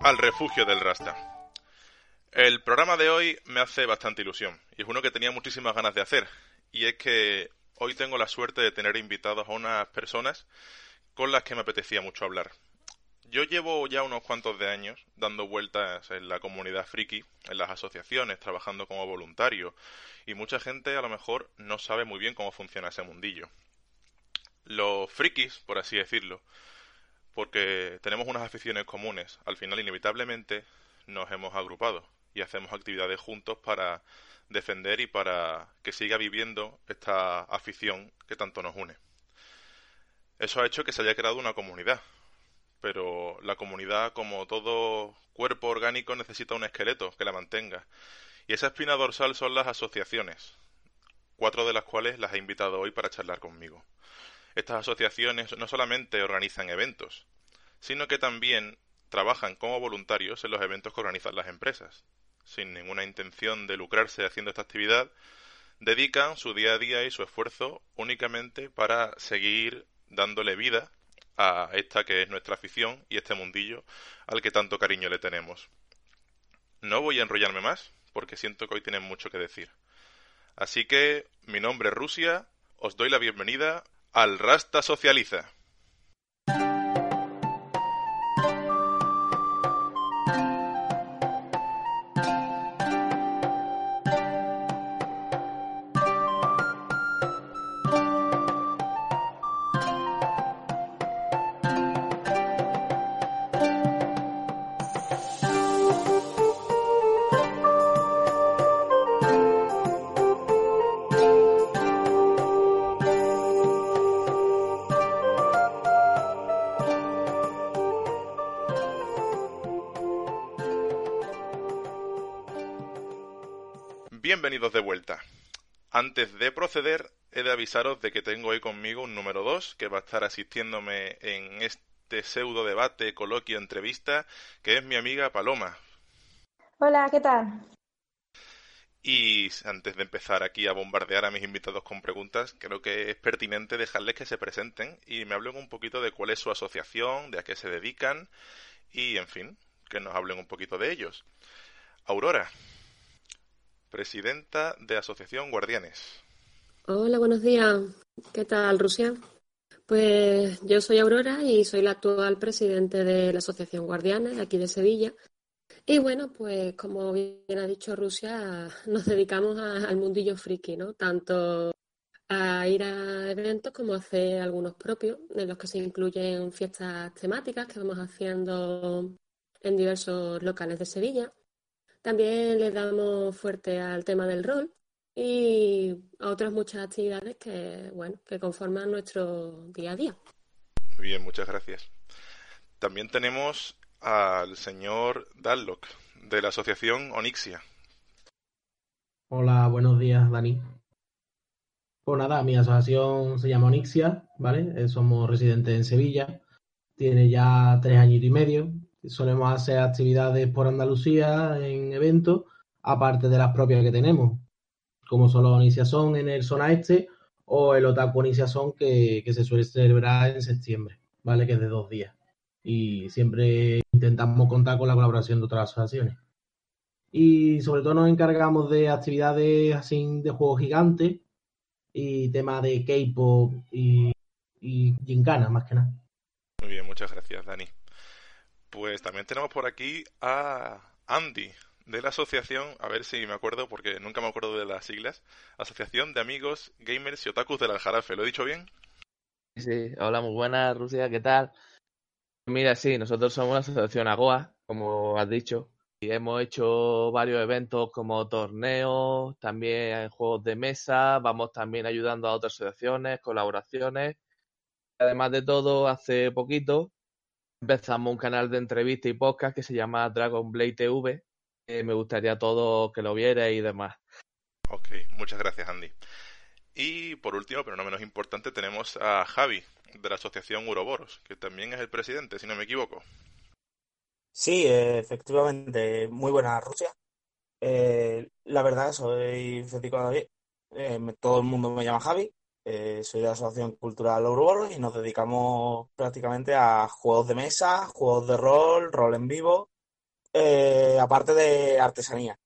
Al Refugio del Rasta. El programa de hoy me hace bastante ilusión y es uno que tenía muchísimas ganas de hacer. Y es que hoy tengo la suerte de tener invitados a unas personas con las que me apetecía mucho hablar. Yo llevo ya unos cuantos de años dando vueltas en la comunidad friki, en las asociaciones, trabajando como voluntario, y mucha gente a lo mejor no sabe muy bien cómo funciona ese mundillo. Los frikis, por así decirlo, porque tenemos unas aficiones comunes, al final inevitablemente nos hemos agrupado y hacemos actividades juntos para defender y para que siga viviendo esta afición que tanto nos une. Eso ha hecho que se haya creado una comunidad, pero la comunidad, como todo cuerpo orgánico, necesita un esqueleto que la mantenga. Y esa espina dorsal son las asociaciones, cuatro de las cuales las he invitado hoy para charlar conmigo. Estas asociaciones no solamente organizan eventos, sino que también trabajan como voluntarios en los eventos que organizan las empresas. Sin ninguna intención de lucrarse haciendo esta actividad, dedican su día a día y su esfuerzo únicamente para seguir dándole vida a esta que es nuestra afición y este mundillo al que tanto cariño le tenemos. No voy a enrollarme más, porque siento que hoy tienen mucho que decir. Así que, mi nombre es Rusia, os doy la bienvenida al Rasta Socializa. Bienvenidos de vuelta. Antes de proceder, he de avisaros de que tengo hoy conmigo un número 2 que va a estar asistiéndome en este pseudo debate, coloquio, entrevista, que es mi amiga Paloma. Hola, ¿qué tal? Y antes de empezar aquí a bombardear a mis invitados con preguntas, creo que es pertinente dejarles que se presenten y me hablen un poquito de cuál es su asociación, de a qué se dedican y, en fin, que nos hablen un poquito de ellos. Aurora, presidenta de Asociación Guardianes. Hola, buenos días. ¿Qué tal, Rusia? Pues yo soy Aurora y soy la actual presidente de la Asociación Guardianes de aquí de Sevilla. Y bueno, pues como bien ha dicho Rusia, nos dedicamos al mundillo friki, ¿no? Tanto a ir a eventos como a hacer algunos propios, en los que se incluyen fiestas temáticas que vamos haciendo en diversos locales de Sevilla. También le damos fuerte al tema del rol y a otras muchas actividades que, bueno, que conforman nuestro día a día. Muy bien, muchas gracias. También tenemos al señor Dallock, de la Asociación Onixia. Hola, buenos días, Dani. Pues nada, mi asociación se llama Onixia, ¿vale? Eh, Somos residentes en Sevilla. Tiene ya tres años y medio. Solemos hacer actividades por Andalucía en eventos, aparte de las propias que tenemos, como son los Onixia Son en el Zona Este o el Otaku Onixia Son que, que se suele celebrar en septiembre, ¿vale? Que es de dos días. Y siempre intentamos contar con la colaboración de otras asociaciones y sobre todo nos encargamos de actividades así de juegos gigantes y tema de K-pop y, y gincana más que nada. Muy bien, muchas gracias, Dani. Pues también tenemos por aquí a Andy, de la asociación, a ver si me acuerdo, porque nunca me acuerdo de las siglas, Asociación de Amigos Gamers y Otakus del Aljarafe. ¿Lo he dicho bien? Sí, hola, muy buenas, Rusia, ¿qué tal? Mira, sí, nosotros somos la asociación AGOA, como has dicho, hemos hecho varios eventos como torneos, también juegos de mesa, vamos también ayudando a otras asociaciones, colaboraciones. Además de todo, hace poquito empezamos un canal de entrevistas y podcast que se llama Dragon Blade TV. me gustaría a todos que lo vierais y demás. Ok, muchas gracias Andy. Y por último, pero no menos importante, tenemos a Javi, de la asociación Uroboros, que también es el presidente, si no me equivoco. Sí, efectivamente, muy buena Rusia. Eh, la verdad, soy Federico David. Eh, todo el mundo me llama Javi. Eh, soy de la Asociación Cultural Uroboros y nos dedicamos prácticamente a juegos de mesa, juegos de rol, rol en vivo, aparte de artesanía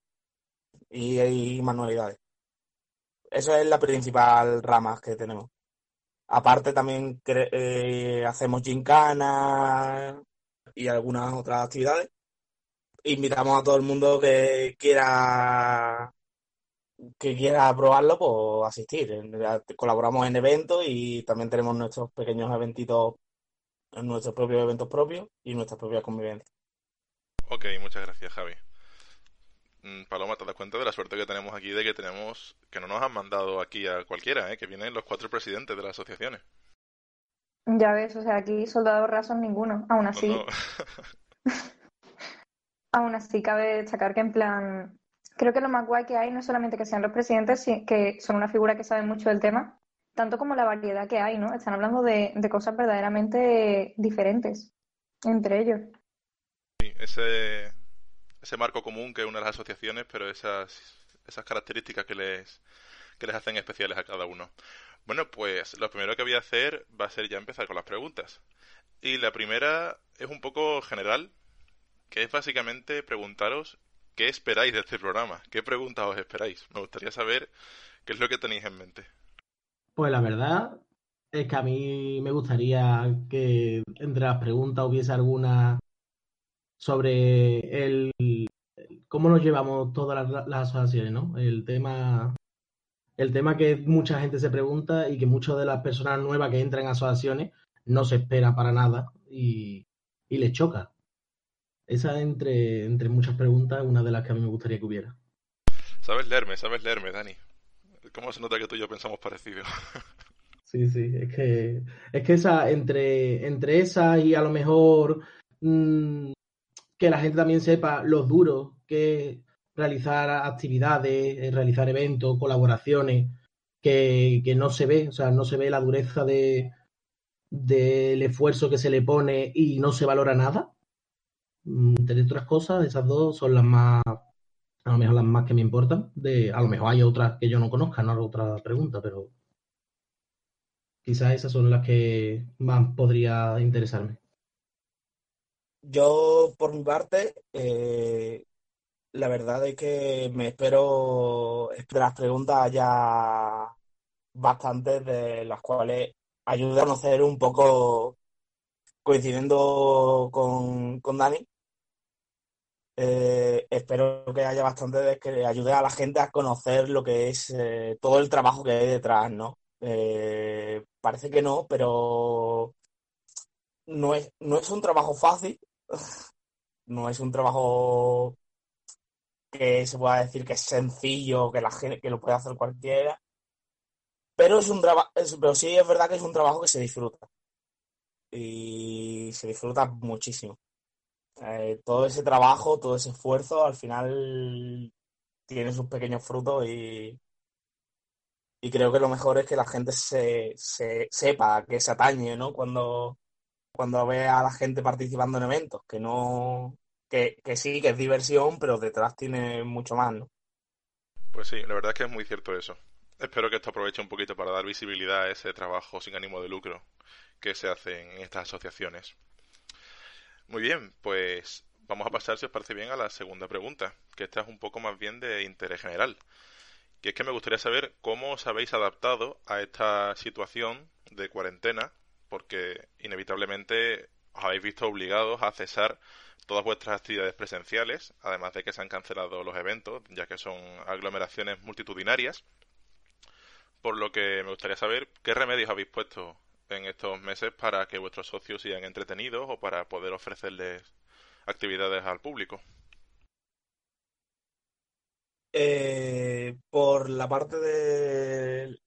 y manualidades. Esa es la principal rama que tenemos. Aparte también eh, hacemos gincana y algunas otras actividades. Invitamos a todo el mundo que quiera que quiera probarlo, pues asistir. Colaboramos en eventos y también tenemos nuestros pequeños eventitos, nuestros propios eventos propios y nuestras propias convivencias. Ok, muchas gracias, Javi. Mm, Paloma, te das cuenta de la suerte que tenemos aquí de que tenemos que no nos han mandado aquí a cualquiera, ¿eh? que vienen los cuatro presidentes de las asociaciones. Ya ves, o sea, aquí soldados rasos ninguno. Aún así, aún así cabe destacar que en plan, creo que lo más guay que hay no es solamente que sean los presidentes, que son una figura que sabe mucho del tema, tanto como la variedad que hay, ¿no? Están hablando de, de cosas verdaderamente diferentes entre ellos. Sí, ese, ese marco común que une las asociaciones, pero esas, esas características que les, que les hacen especiales a cada uno. Bueno, pues lo primero que voy a hacer va a ser ya empezar con las preguntas. Y la primera es un poco general, que es básicamente preguntaros qué esperáis de este programa, qué preguntas os esperáis. Me gustaría saber qué es lo que tenéis en mente. Pues la verdad es que a mí me gustaría que entre las preguntas hubiese alguna sobre el cómo nos llevamos todas las, asociaciones, ¿no? El tema, el tema que mucha gente se pregunta y que muchas de las personas nuevas que entran en asociaciones no se espera para nada y, y les choca. Esa entre, entre muchas preguntas una de las que a mí me gustaría que hubiera. Sabes leerme, sabes leerme, Dani. ¿Cómo se nota que tú y yo pensamos parecido? sí, sí, es que, es que esa, entre, entre esa y a lo mejor mm, que la gente también sepa lo duro que realizar actividades, eh, realizar eventos, colaboraciones, que, no se ve, o sea, no se ve la dureza de del esfuerzo que se le pone y no se valora nada. Mm, entre otras cosas, esas dos son las más, a lo mejor las más que me importan. De, a lo mejor hay otras que yo no conozca, no otra pregunta, pero quizás esas son las que más podría interesarme. Yo, por mi parte, eh, la verdad es que me espero, de las preguntas ya bastantes de las cuales ayuda a conocer un poco, coincidiendo con, con Dani. Eh, espero que haya bastante que ayude a la gente a conocer lo que es eh, todo el trabajo que hay detrás, ¿no? parece que no, pero no es, no es un trabajo fácil, no es un trabajo que se pueda decir que es sencillo, que la gente que lo puede hacer cualquiera. Pero es un trabajo, pero sí es verdad que es un trabajo que se disfruta. Y se disfruta muchísimo. Eh, todo ese trabajo, todo ese esfuerzo, al final tiene sus pequeños frutos y, y creo que lo mejor es que la gente se, se sepa que se atañe, ¿no? Cuando, cuando ve a la gente participando en eventos, que no, que, sí, que es diversión, pero detrás tiene mucho más, ¿no? Pues sí, la verdad es que es muy cierto eso. Espero que esto aproveche un poquito para dar visibilidad a ese trabajo sin ánimo de lucro que se hace en estas asociaciones. Muy bien, pues vamos a pasar, si os parece bien, a la segunda pregunta, que esta es un poco más bien de interés general. Que es que me gustaría saber cómo os habéis adaptado a esta situación de cuarentena porque inevitablemente os habéis visto obligados a cesar todas vuestras actividades presenciales, además de que se han cancelado los eventos, ya que son aglomeraciones multitudinarias. Por lo que me gustaría saber qué remedios habéis puesto en estos meses para que vuestros socios sigan entretenidos o para poder ofrecerles actividades al público. Eh, por la parte de,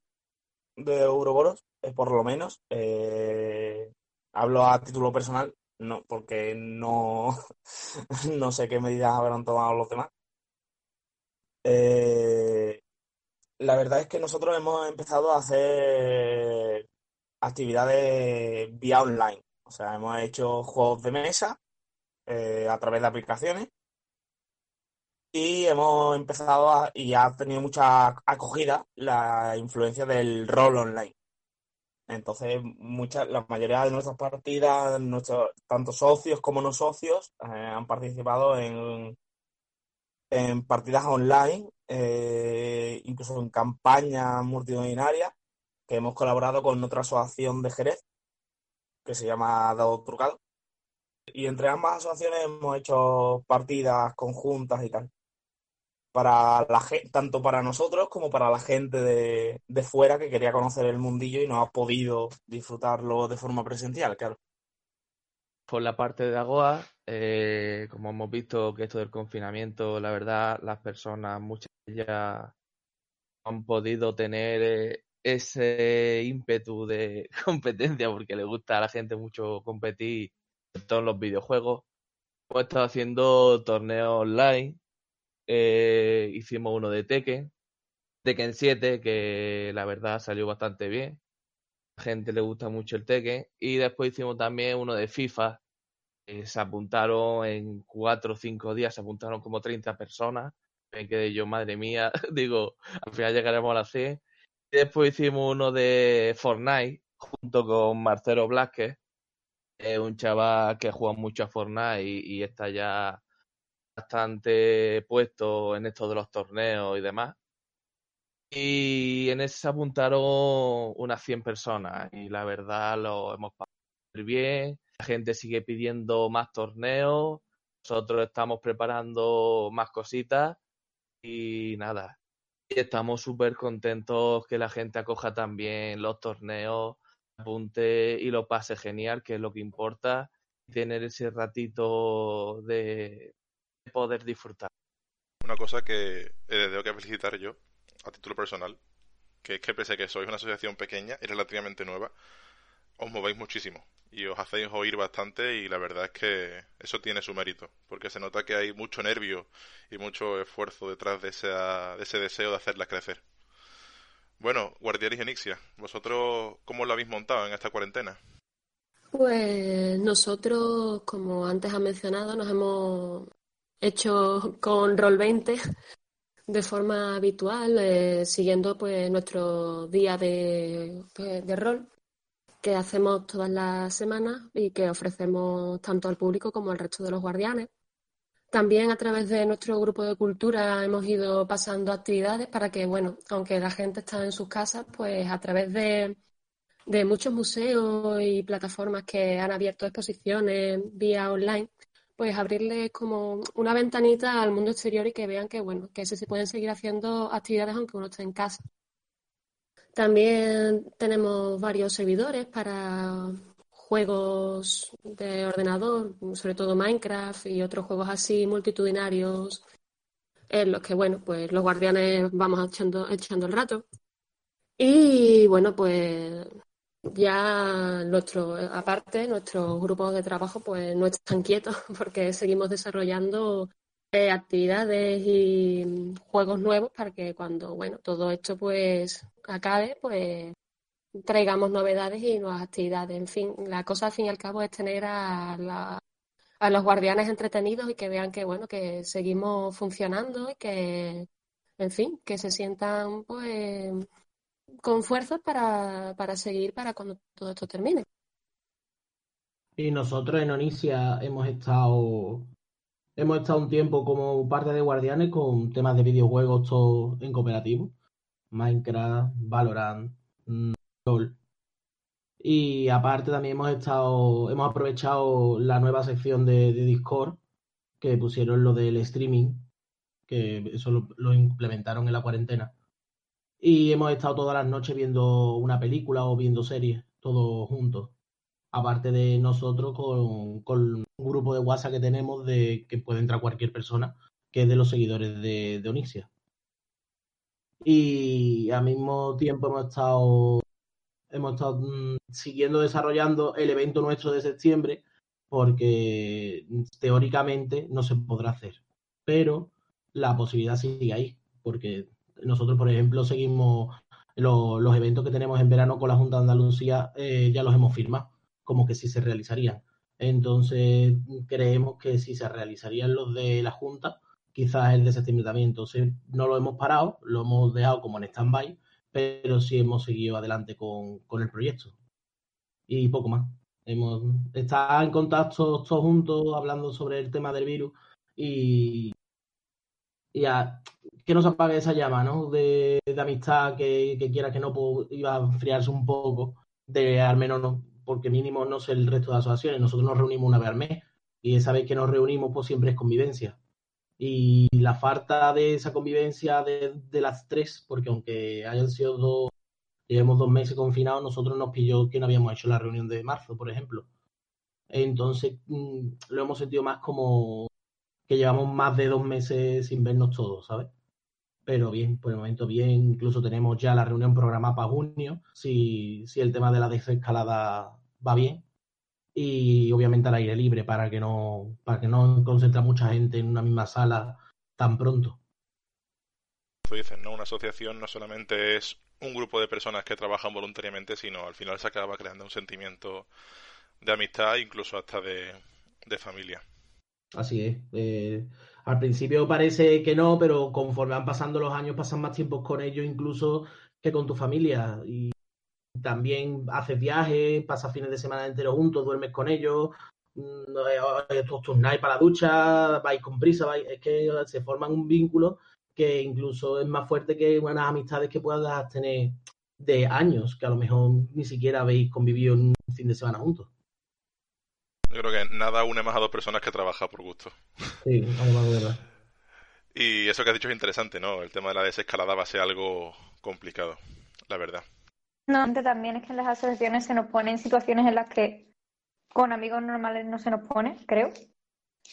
de Ouroboros, eh, por lo menos, eh, hablo a título personal, no, porque no, no sé qué medidas habrán tomado los demás. Eh, la verdad es que nosotros hemos empezado a hacer actividades vía online. O sea, hemos hecho juegos de mesa eh, a través de aplicaciones y hemos empezado a, y ha tenido mucha acogida la influencia del rol online. Entonces, muchas, la mayoría de nuestras partidas, nuestros, tanto socios como no socios, eh, han participado en, en partidas online, eh, incluso en campañas multitudinarias, hemos colaborado con otra asociación de Jerez, que se llama Dado Trucado. Y entre ambas asociaciones hemos hecho partidas conjuntas y tal para la tanto para nosotros como para la gente de, de, fuera que quería conocer el mundillo y no ha podido disfrutarlo de forma presencial, claro. Por la parte de Agoa, eh, como hemos visto que esto del confinamiento, la verdad, las personas, muchas ya han podido tener eh, ese ímpetu de competencia porque le gusta a la gente mucho competir en todos los videojuegos. Hemos estado haciendo torneos online. Eh, hicimos uno de Tekken, Tekken 7, que la verdad salió bastante bien. A la gente le gusta mucho el Tekken. Y después hicimos también uno de FIFA. Se apuntaron en cuatro o cinco días, se apuntaron como 30 personas. Me quedé yo, madre mía, digo, al final llegaremos a las 100 después hicimos uno de Fortnite, junto con Marcelo Blasquez, un chaval que juega mucho a Fortnite y está ya bastante puesto en esto de los torneos y demás. Y en ese se apuntaron unas 100 personas y la verdad lo hemos pasado bien. La gente sigue pidiendo más torneos. Nosotros estamos preparando más cositas y nada. Y estamos súper contentos que la gente acoja también los torneos, apunte y lo pase genial, que es lo que importa. Tener ese ratito de, poder disfrutar. Una cosa que eh, tengo que felicitar yo, a título personal, que es que pese a que sois una asociación pequeña y relativamente nueva, os movéis muchísimo y os hacéis oír bastante y la verdad es que eso tiene su mérito, porque se nota que hay mucho nervio y mucho esfuerzo detrás de, de ese deseo de hacerlas crecer. Bueno, Guardianes y ¿vosotros cómo lo habéis montado en esta cuarentena? Pues nosotros, como antes ha mencionado, nos hemos hecho con Roll20 de forma habitual, eh, siguiendo pues nuestro día de, pues, de rol que hacemos todas las semanas y que ofrecemos tanto al público como al resto de los guardianes. También a través de nuestro grupo de cultura hemos ido pasando actividades para que, bueno, aunque la gente está en sus casas, pues a través de, de muchos museos y plataformas que han abierto exposiciones vía online, pues abrirles como una ventanita al mundo exterior y que vean que, bueno, que se pueden seguir haciendo actividades aunque uno esté en casa. También tenemos varios servidores para juegos de ordenador, sobre todo Minecraft y otros juegos así multitudinarios, en los que, bueno, pues los guardianes vamos echando, echando el rato. Y bueno, pues ya nuestro, aparte, nuestros grupos de trabajo pues no están quietos porque seguimos desarrollando actividades y juegos nuevos para que cuando, bueno, todo esto pues acabe, pues traigamos novedades y nuevas actividades. En fin, la cosa al fin y al cabo es tener a, la, a los guardianes entretenidos y que vean que, bueno, que seguimos funcionando y que, en fin, que se sientan pues con fuerzas para, para seguir para cuando todo esto termine. Y nosotros en Onicia hemos estado hemos estado un tiempo como parte de guardianes con temas de videojuegos todo en cooperativo. Minecraft, Valorant, LOL. Y aparte también hemos estado, hemos aprovechado la nueva sección de, Discord que pusieron lo del streaming, que eso lo implementaron en la cuarentena y hemos estado todas las noches viendo una película o viendo series, todos juntos. Aparte de nosotros con, un grupo de WhatsApp que tenemos de que puede entrar cualquier persona, que es de los seguidores de, de Onixia. y al mismo tiempo hemos estado hemos estado mm, siguiendo desarrollando el evento nuestro de septiembre porque teóricamente no se podrá hacer, pero la posibilidad sigue ahí, porque nosotros, por ejemplo, seguimos los eventos que tenemos en verano con la Junta de Andalucía, eh, ya los hemos firmado, como que sí se realizarían. Entonces, creemos que si se realizarían los de la Junta, quizás el de. Entonces, no lo hemos parado, lo hemos dejado como en stand-by, pero sí hemos seguido adelante con, el proyecto. Y poco más. Hemos estado en contacto todos juntos hablando sobre el tema del virus y, y que no se apague esa llama, ¿no? De, de amistad que, que, quiera que no pues, iba a enfriarse un poco, de al menos no, porque mínimo no sé el resto de asociaciones. Nosotros nos reunimos una vez al mes y esa vez que nos reunimos pues siempre es convivencia. Y la falta de esa convivencia de, de las tres, porque aunque hayan sido dos, llevemos dos meses confinados, nosotros nos pilló que no habíamos hecho la reunión de marzo, por ejemplo. Entonces mm, lo hemos sentido más como que llevamos más de dos meses sin vernos todos, ¿sabes? Pero bien, por el momento bien, incluso tenemos ya la reunión programada para junio, si, si el tema de la desescalada va bien, y obviamente al aire libre para que no para que no concentre mucha gente en una misma sala tan pronto. Tú dices, ¿no? Una asociación no solamente es un grupo de personas que trabajan voluntariamente, sino al final se acaba creando un sentimiento de amistad, incluso hasta de, de familia. Así es. Eh, al principio parece que no, pero conforme van pasando los años, pasan más tiempo con ellos incluso que con tu familia. Y también haces viajes, pasas fines de semana enteros juntos, duermes con ellos, mm, eh, turnáis para la ducha, vais con prisa, vais, es que se forman un vínculo que incluso es más fuerte que unas amistades que puedas tener de años, que a lo mejor ni siquiera habéis convivido en un fin de semana juntos. Yo creo que nada une más a dos personas que trabajar por gusto. Sí, además de verdad. Y eso que has dicho es interesante, ¿no? El tema de la desescalada va a ser algo complicado, la verdad. No, también es que en las asociaciones se nos ponen situaciones en las que con amigos normales no se nos pone, creo.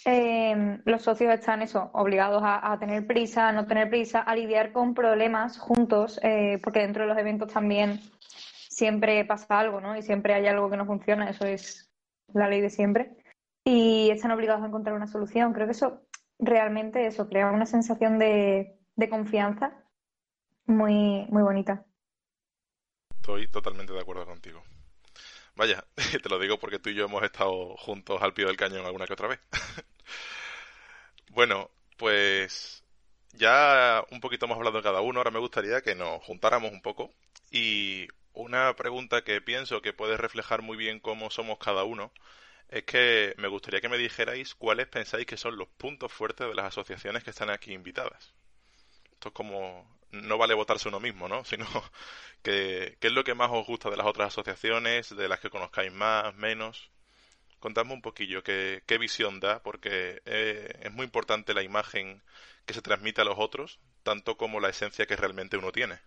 Eh, los socios están eso, obligados a, a, tener prisa, a no tener prisa, a lidiar con problemas juntos, eh, porque dentro de los eventos también siempre pasa algo, ¿no? Y siempre hay algo que no funciona, eso es la ley de siempre. Y están obligados a encontrar una solución. Creo que eso realmente eso crea una sensación de, de confianza muy, muy bonita. Estoy totalmente de acuerdo contigo. Vaya, te lo digo porque tú y yo hemos estado juntos al pie del cañón alguna que otra vez. bueno, pues ya un poquito hemos hablado de cada uno, ahora me gustaría que nos juntáramos un poco y una pregunta que pienso que puede reflejar muy bien cómo somos cada uno es que me gustaría que me dijerais cuáles pensáis que son los puntos fuertes de las asociaciones que están aquí invitadas. Esto es como no vale votarse uno mismo, ¿no? Sino que, qué es lo que más os gusta de las otras asociaciones, de las que conozcáis más, menos. Contadme un poquillo qué, visión da, porque eh, es muy importante la imagen que se transmite a los otros, tanto como la esencia que realmente uno tiene.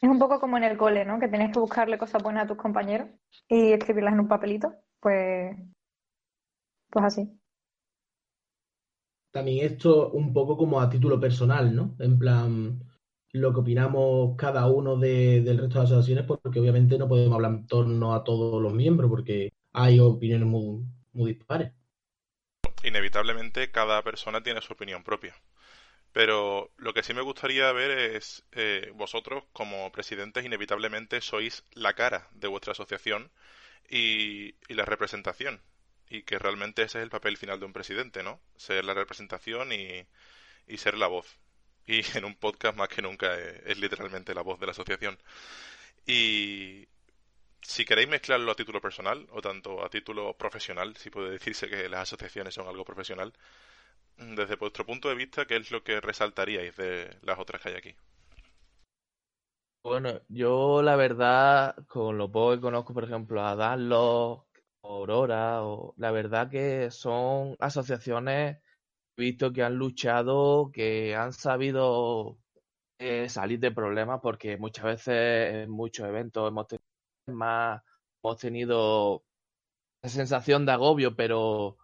Es un poco como en el cole, ¿no? Que tienes que buscarle cosas buenas a tus compañeros y escribirlas en un papelito. Pues, pues así. También esto un poco como a título personal, ¿no? En plan, lo que opinamos cada uno de, del resto de las asociaciones, porque obviamente no podemos hablar en torno a todos los miembros, porque hay opiniones muy, muy dispares. Inevitablemente cada persona tiene su opinión propia. Pero lo que sí me gustaría ver es eh, vosotros como presidentes inevitablemente sois la cara de vuestra asociación y, la representación. Y que realmente ese es el papel final de un presidente, ¿no? Ser la representación y, y ser la voz y en un podcast más que nunca es, literalmente la voz de la asociación. Y si queréis mezclarlo a título personal o tanto a título profesional, si puede decirse que las asociaciones son algo profesional, desde vuestro punto de vista, ¿qué es lo que resaltaríais de las otras que hay aquí? Bueno, yo la verdad, con lo poco que conozco, por ejemplo, a Danlo, Aurora, o, la verdad que son asociaciones visto que han luchado, que han sabido eh, salir de problemas, porque muchas veces en muchos eventos hemos tenido más, hemos tenido sensación de agobio, pero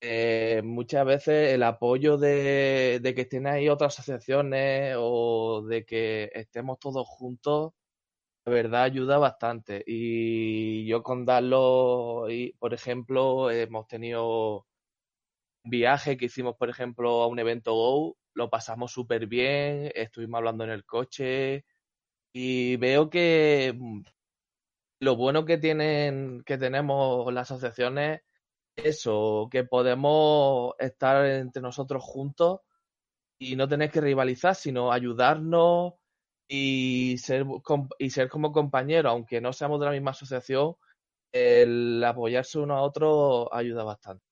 eh, muchas veces el apoyo de, que estén ahí otras asociaciones o de que estemos todos juntos, la verdad ayuda bastante. Y yo con Darlo, por ejemplo, hemos tenido un viaje que hicimos, por ejemplo, a un evento Go, lo pasamos súper bien, estuvimos hablando en el coche y veo que mm, lo bueno que tienen, que tenemos las asociaciones eso, que podemos estar entre nosotros juntos y no tener que rivalizar, sino ayudarnos y ser, y ser como compañeros, aunque no seamos de la misma asociación, el apoyarse uno a otro ayuda bastante.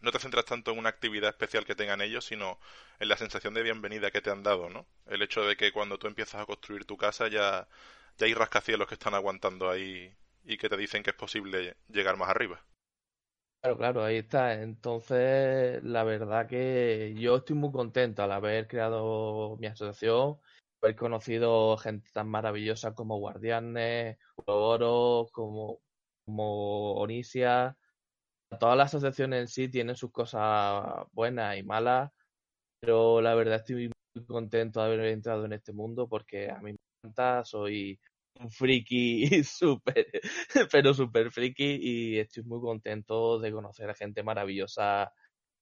No te centras tanto en una actividad especial que tengan ellos, sino en la sensación de bienvenida que te han dado, ¿no? El hecho de que cuando tú empiezas a construir tu casa ya, ya hay rascacielos que están aguantando ahí y que te dicen que es posible llegar más arriba. Claro, claro, ahí está. Entonces, la verdad que yo estoy muy contento al haber creado mi asociación, haber conocido gente tan maravillosa como Guardianes, Oro, como, como Onisia. Todas las asociaciones en sí tienen sus cosas buenas y malas, pero la verdad estoy muy contento de haber entrado en este mundo porque a mí me encanta, soy un friki súper, pero súper friki y estoy muy contento de conocer a gente maravillosa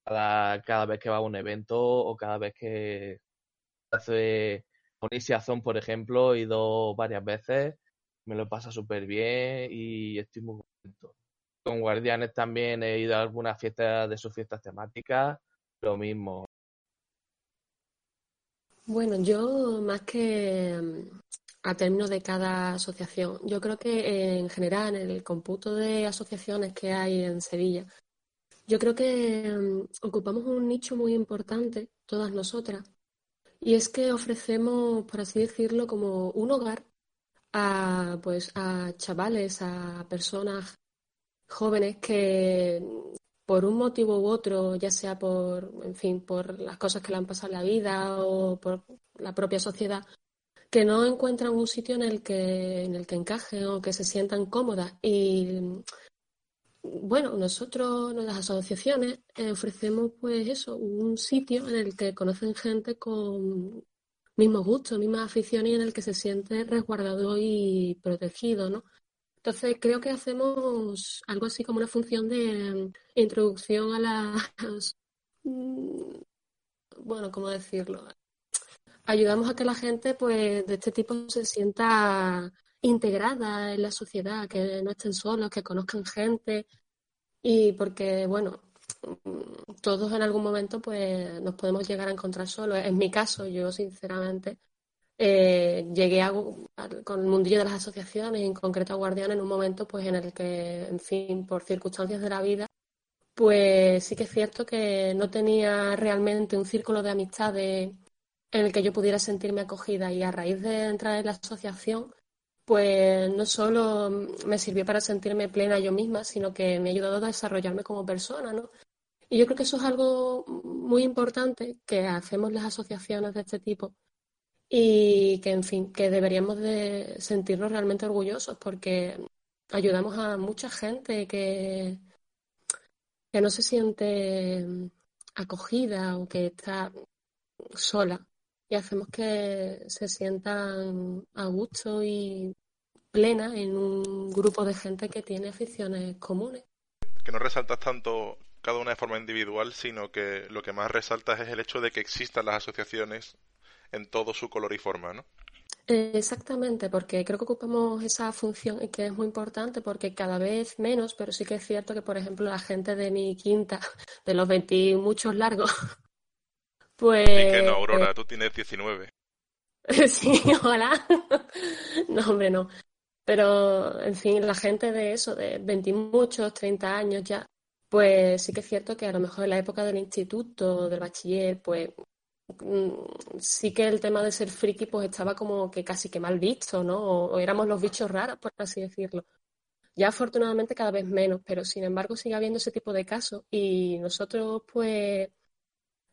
cada, vez que va a un evento o cada vez que hace Onisiazón, por ejemplo, he ido varias veces, me lo pasa súper bien y estoy muy contento. Con Guardianes también he ido a algunas fiestas de sus fiestas temáticas, lo mismo. Bueno, yo más que a término de cada asociación. Yo creo que en general, en el cómputo de asociaciones que hay en Sevilla, yo creo que mm, ocupamos un nicho muy importante, todas nosotras, y es que ofrecemos, por así decirlo, como un hogar a, pues, a chavales, a personas jóvenes que por un motivo u otro, ya sea por, en fin, por las cosas que le han pasado en la vida o por la propia sociedad, que no encuentran un sitio en el que, en el que encajen o que se sientan cómodas. Y bueno, nosotros, las asociaciones, eh, ofrecemos pues eso, un sitio en el que conocen gente con mismos gustos, mismas aficiones y en el que se siente resguardado y protegido, ¿no? Entonces creo que hacemos algo así como una función de introducción a las mm, bueno, ¿cómo decirlo? Ayudamos a que la gente pues de este tipo se sienta integrada en la sociedad, que no estén solos, que conozcan gente y porque bueno, todos en algún momento pues nos podemos llegar a encontrar solos. En mi caso, yo sinceramente eh, llegué con el mundillo de las asociaciones, en concreto a Guardián, en un momento pues en el que, en fin, por circunstancias de la vida, pues sí que es cierto que no tenía realmente un círculo de amistades en el que yo pudiera sentirme acogida y a raíz de entrar en la asociación, pues no solo me sirvió para sentirme plena yo misma, sino que me ha ayudado a desarrollarme como persona, ¿no? Y yo creo que eso es algo muy importante que hacemos las asociaciones de este tipo y que, en fin, que deberíamos de sentirnos realmente orgullosos porque ayudamos a mucha gente que, que no se siente acogida o que está sola y hacemos que se sientan a gusto y plena en un grupo de gente que tiene aficiones comunes. Que no resaltas tanto cada una de forma individual, sino que lo que más resaltas es el hecho de que existan las asociaciones en todo su color y forma, ¿no? Exactamente, porque creo que ocupamos esa función y que es muy importante porque cada vez menos, pero sí que es cierto que, por ejemplo, la gente de mi quinta, de los 20 muchos largos, pues... que no, Aurora, tú tienes 19. sí, ojalá. no, hombre, no. Pero, en fin, la gente de eso, de 20 muchos, 30 años ya, pues sí que es cierto que a lo mejor en la época del instituto, del bachiller, pues mm, sí que el tema de ser friki pues estaba como que casi que mal visto, ¿no? O, éramos los bichos raros, por así decirlo. Ya afortunadamente cada vez menos, pero sin embargo sigue habiendo ese tipo de casos y nosotros pues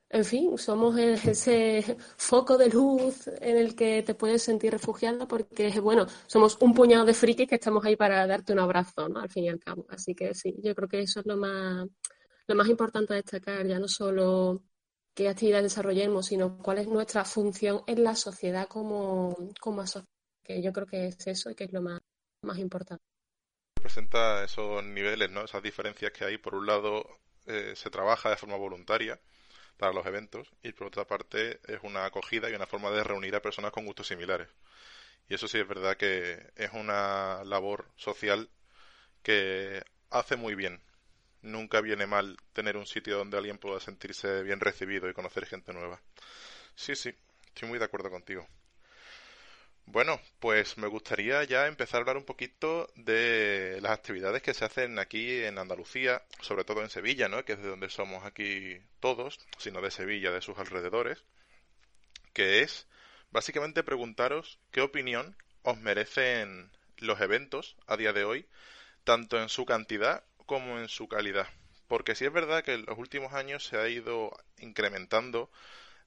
en fin, somos ese foco de luz en el que te puedes sentir refugiada porque, bueno, somos un puñado de frikis que estamos ahí para darte un abrazo, ¿no? Al fin y al cabo. Así que sí, yo creo que eso es lo más, lo más importante a destacar ya no solo qué actividades desarrollemos, sino cuál es nuestra función en la sociedad como, como asociación, que yo creo que es eso y que es lo más, más importante. Presenta esos niveles, ¿no? esas diferencias que hay. Por un lado, eh, se trabaja de forma voluntaria para los eventos y por otra parte es una acogida y una forma de reunir a personas con gustos similares. Y eso sí es verdad que es una labor social que hace muy bien nunca viene mal tener un sitio donde alguien pueda sentirse bien recibido y conocer gente nueva. Sí, sí, estoy muy de acuerdo contigo. Bueno, pues me gustaría ya empezar a hablar un poquito de las actividades que se hacen aquí en Andalucía, sobre todo en Sevilla, ¿no? Que es de donde somos aquí todos, sino de Sevilla, de sus alrededores, que es básicamente preguntaros qué opinión os merecen los eventos a día de hoy, tanto en su cantidad como en su calidad. Porque sí es verdad que en los últimos años se ha ido incrementando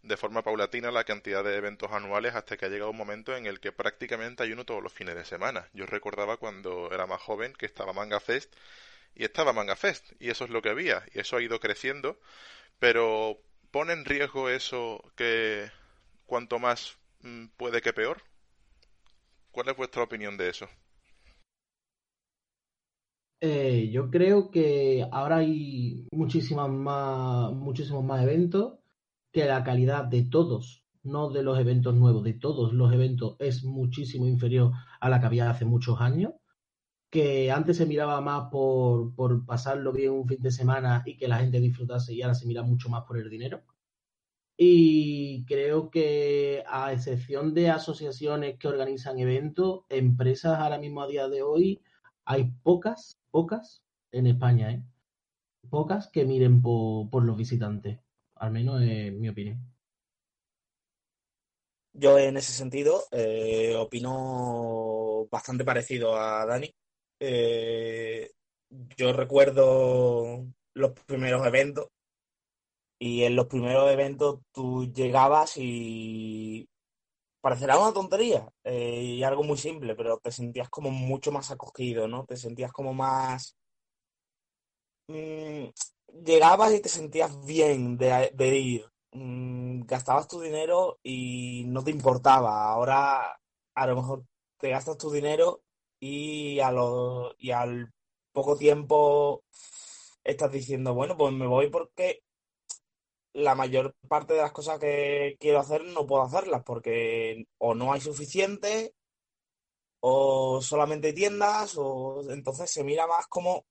de forma paulatina la cantidad de eventos anuales hasta que ha llegado un momento en el que prácticamente hay uno todos los fines de semana. Yo recordaba cuando era más joven que estaba Manga Fest y estaba Manga Fest y eso es lo que había y eso ha ido creciendo, pero ¿pone en riesgo eso que cuanto más mm, puede que peor? ¿Cuál es vuestra opinión de eso? Eh, yo creo que ahora hay muchísimas más, muchísimos más eventos que la calidad de todos, no de los eventos nuevos, de todos los eventos es muchísimo inferior a la que había hace muchos años. Que antes se miraba más por, por pasarlo bien un fin de semana y que la gente disfrutase y ahora se mira mucho más por el dinero. Y creo que a excepción de asociaciones que organizan eventos, empresas ahora mismo a día de hoy hay pocas pocas en España, ¿eh? Pocas que miren por, los visitantes, al menos en mi opinión. Yo en ese sentido eh, opino bastante parecido a Dani. Eh, yo recuerdo los primeros eventos y en los primeros eventos tú llegabas y parecerá una tontería eh, y algo muy simple, pero te sentías como mucho más acogido, ¿no? Te sentías como más... Mm, llegabas y te sentías bien de, ir. Mm, gastabas tu dinero y no te importaba. Ahora a lo mejor te gastas tu dinero y, a lo, y al poco tiempo estás diciendo, bueno, pues me voy porque la mayor parte de las cosas que quiero hacer no puedo hacerlas porque o no hay suficiente o solamente tiendas o entonces se mira más como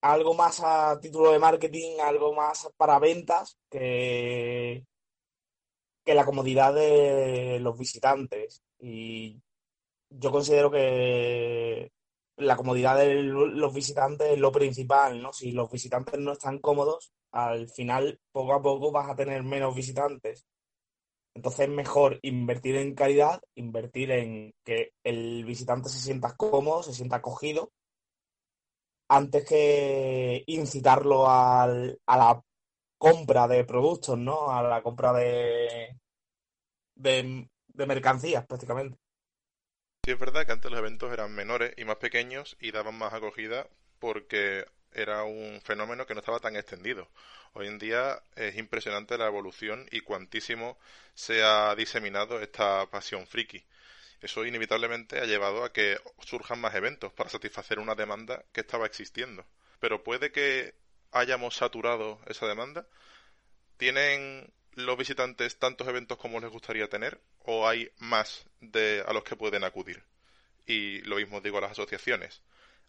algo más a título de marketing, algo más para ventas que, que la comodidad de los visitantes. Y yo considero que la comodidad de los visitantes es lo principal, ¿no? Si los visitantes no están cómodos, al final poco a poco vas a tener menos visitantes. Entonces es mejor invertir en calidad, invertir en que el visitante se sienta cómodo, se sienta acogido, antes que incitarlo al, a la compra de productos, ¿no? A la compra de, de, mercancías prácticamente. Sí, es verdad que antes los eventos eran menores y más pequeños y daban más acogida porque era un fenómeno que no estaba tan extendido. Hoy en día es impresionante la evolución y cuantísimo se ha diseminado esta pasión friki. Eso inevitablemente ha llevado a que surjan más eventos para satisfacer una demanda que estaba existiendo. Pero puede que hayamos saturado esa demanda. ¿Tienen los visitantes tantos eventos como les gustaría tener o hay más de a los que pueden acudir? Y lo mismo digo a las asociaciones.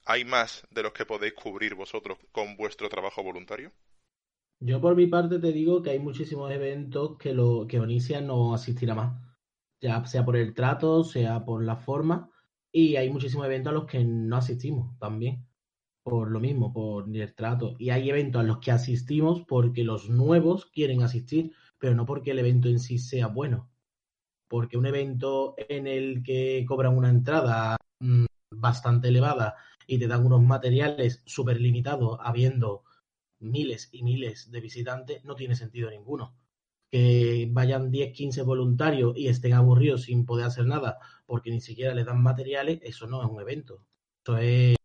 ¿Hay más de los que podéis cubrir vosotros con vuestro trabajo voluntario? Yo por mi parte te digo que hay muchísimos eventos que, lo, que no asistirá más, ya sea por el trato, sea por la forma, y hay muchísimos eventos a los que no asistimos también, por lo mismo, por el trato. Y hay eventos a los que asistimos porque los nuevos quieren asistir, pero no porque el evento en sí sea bueno. Porque un evento en el que cobran una entrada mm, bastante elevada y te dan unos materiales súper limitados, habiendo miles y miles de visitantes, no tiene sentido ninguno. Que vayan 10, 15 voluntarios y estén aburridos sin poder hacer nada porque ni siquiera les dan materiales, eso no es un evento. Eso es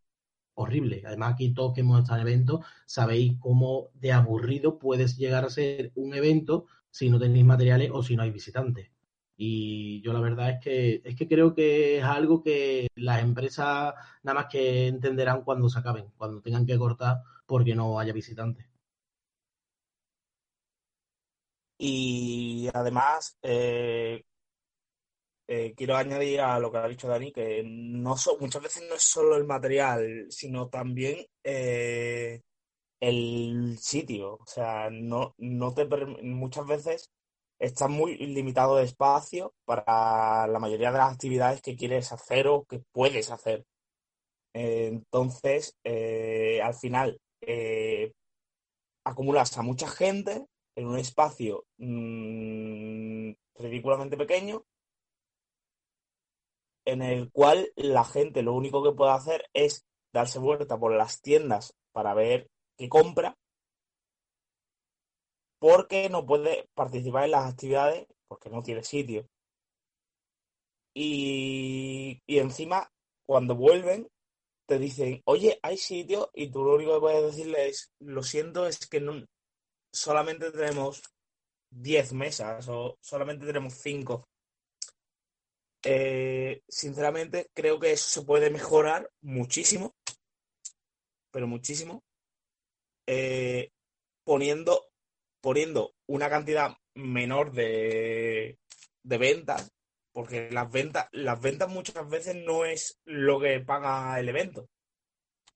horrible. Además, aquí todos que hemos estado en eventos, sabéis cómo de aburrido puedes llegar a ser un evento si no tenéis materiales o si no hay visitantes. Y yo la verdad es que es que creo que es algo que las empresas nada más que entenderán cuando se acaben, cuando tengan que cortar porque no haya visitantes. Y además, eh, eh, quiero añadir a lo que ha dicho Dani, que no muchas veces no es solo el material, sino también eh, el sitio. O sea, no, no te muchas veces estás muy limitado de espacio para la mayoría de las actividades que quieres hacer o que puedes hacer. entonces, al final, acumulas a mucha gente en un espacio mm, ridículamente pequeño en el cual la gente lo único que puede hacer es darse vuelta por las tiendas para ver qué compra, porque no puede participar en las actividades porque no tiene sitio. Y, y encima, cuando vuelven, te dicen, oye, hay sitio, y tú lo único que puedes decirle es, lo siento, es que no, solamente tenemos 10 mesas o solamente tenemos 5. Eh, sinceramente, creo que eso se puede mejorar muchísimo, pero muchísimo, eh, poniendo, poniendo una cantidad menor de, de ventas, porque las ventas, las ventas muchas veces no es lo que paga el evento.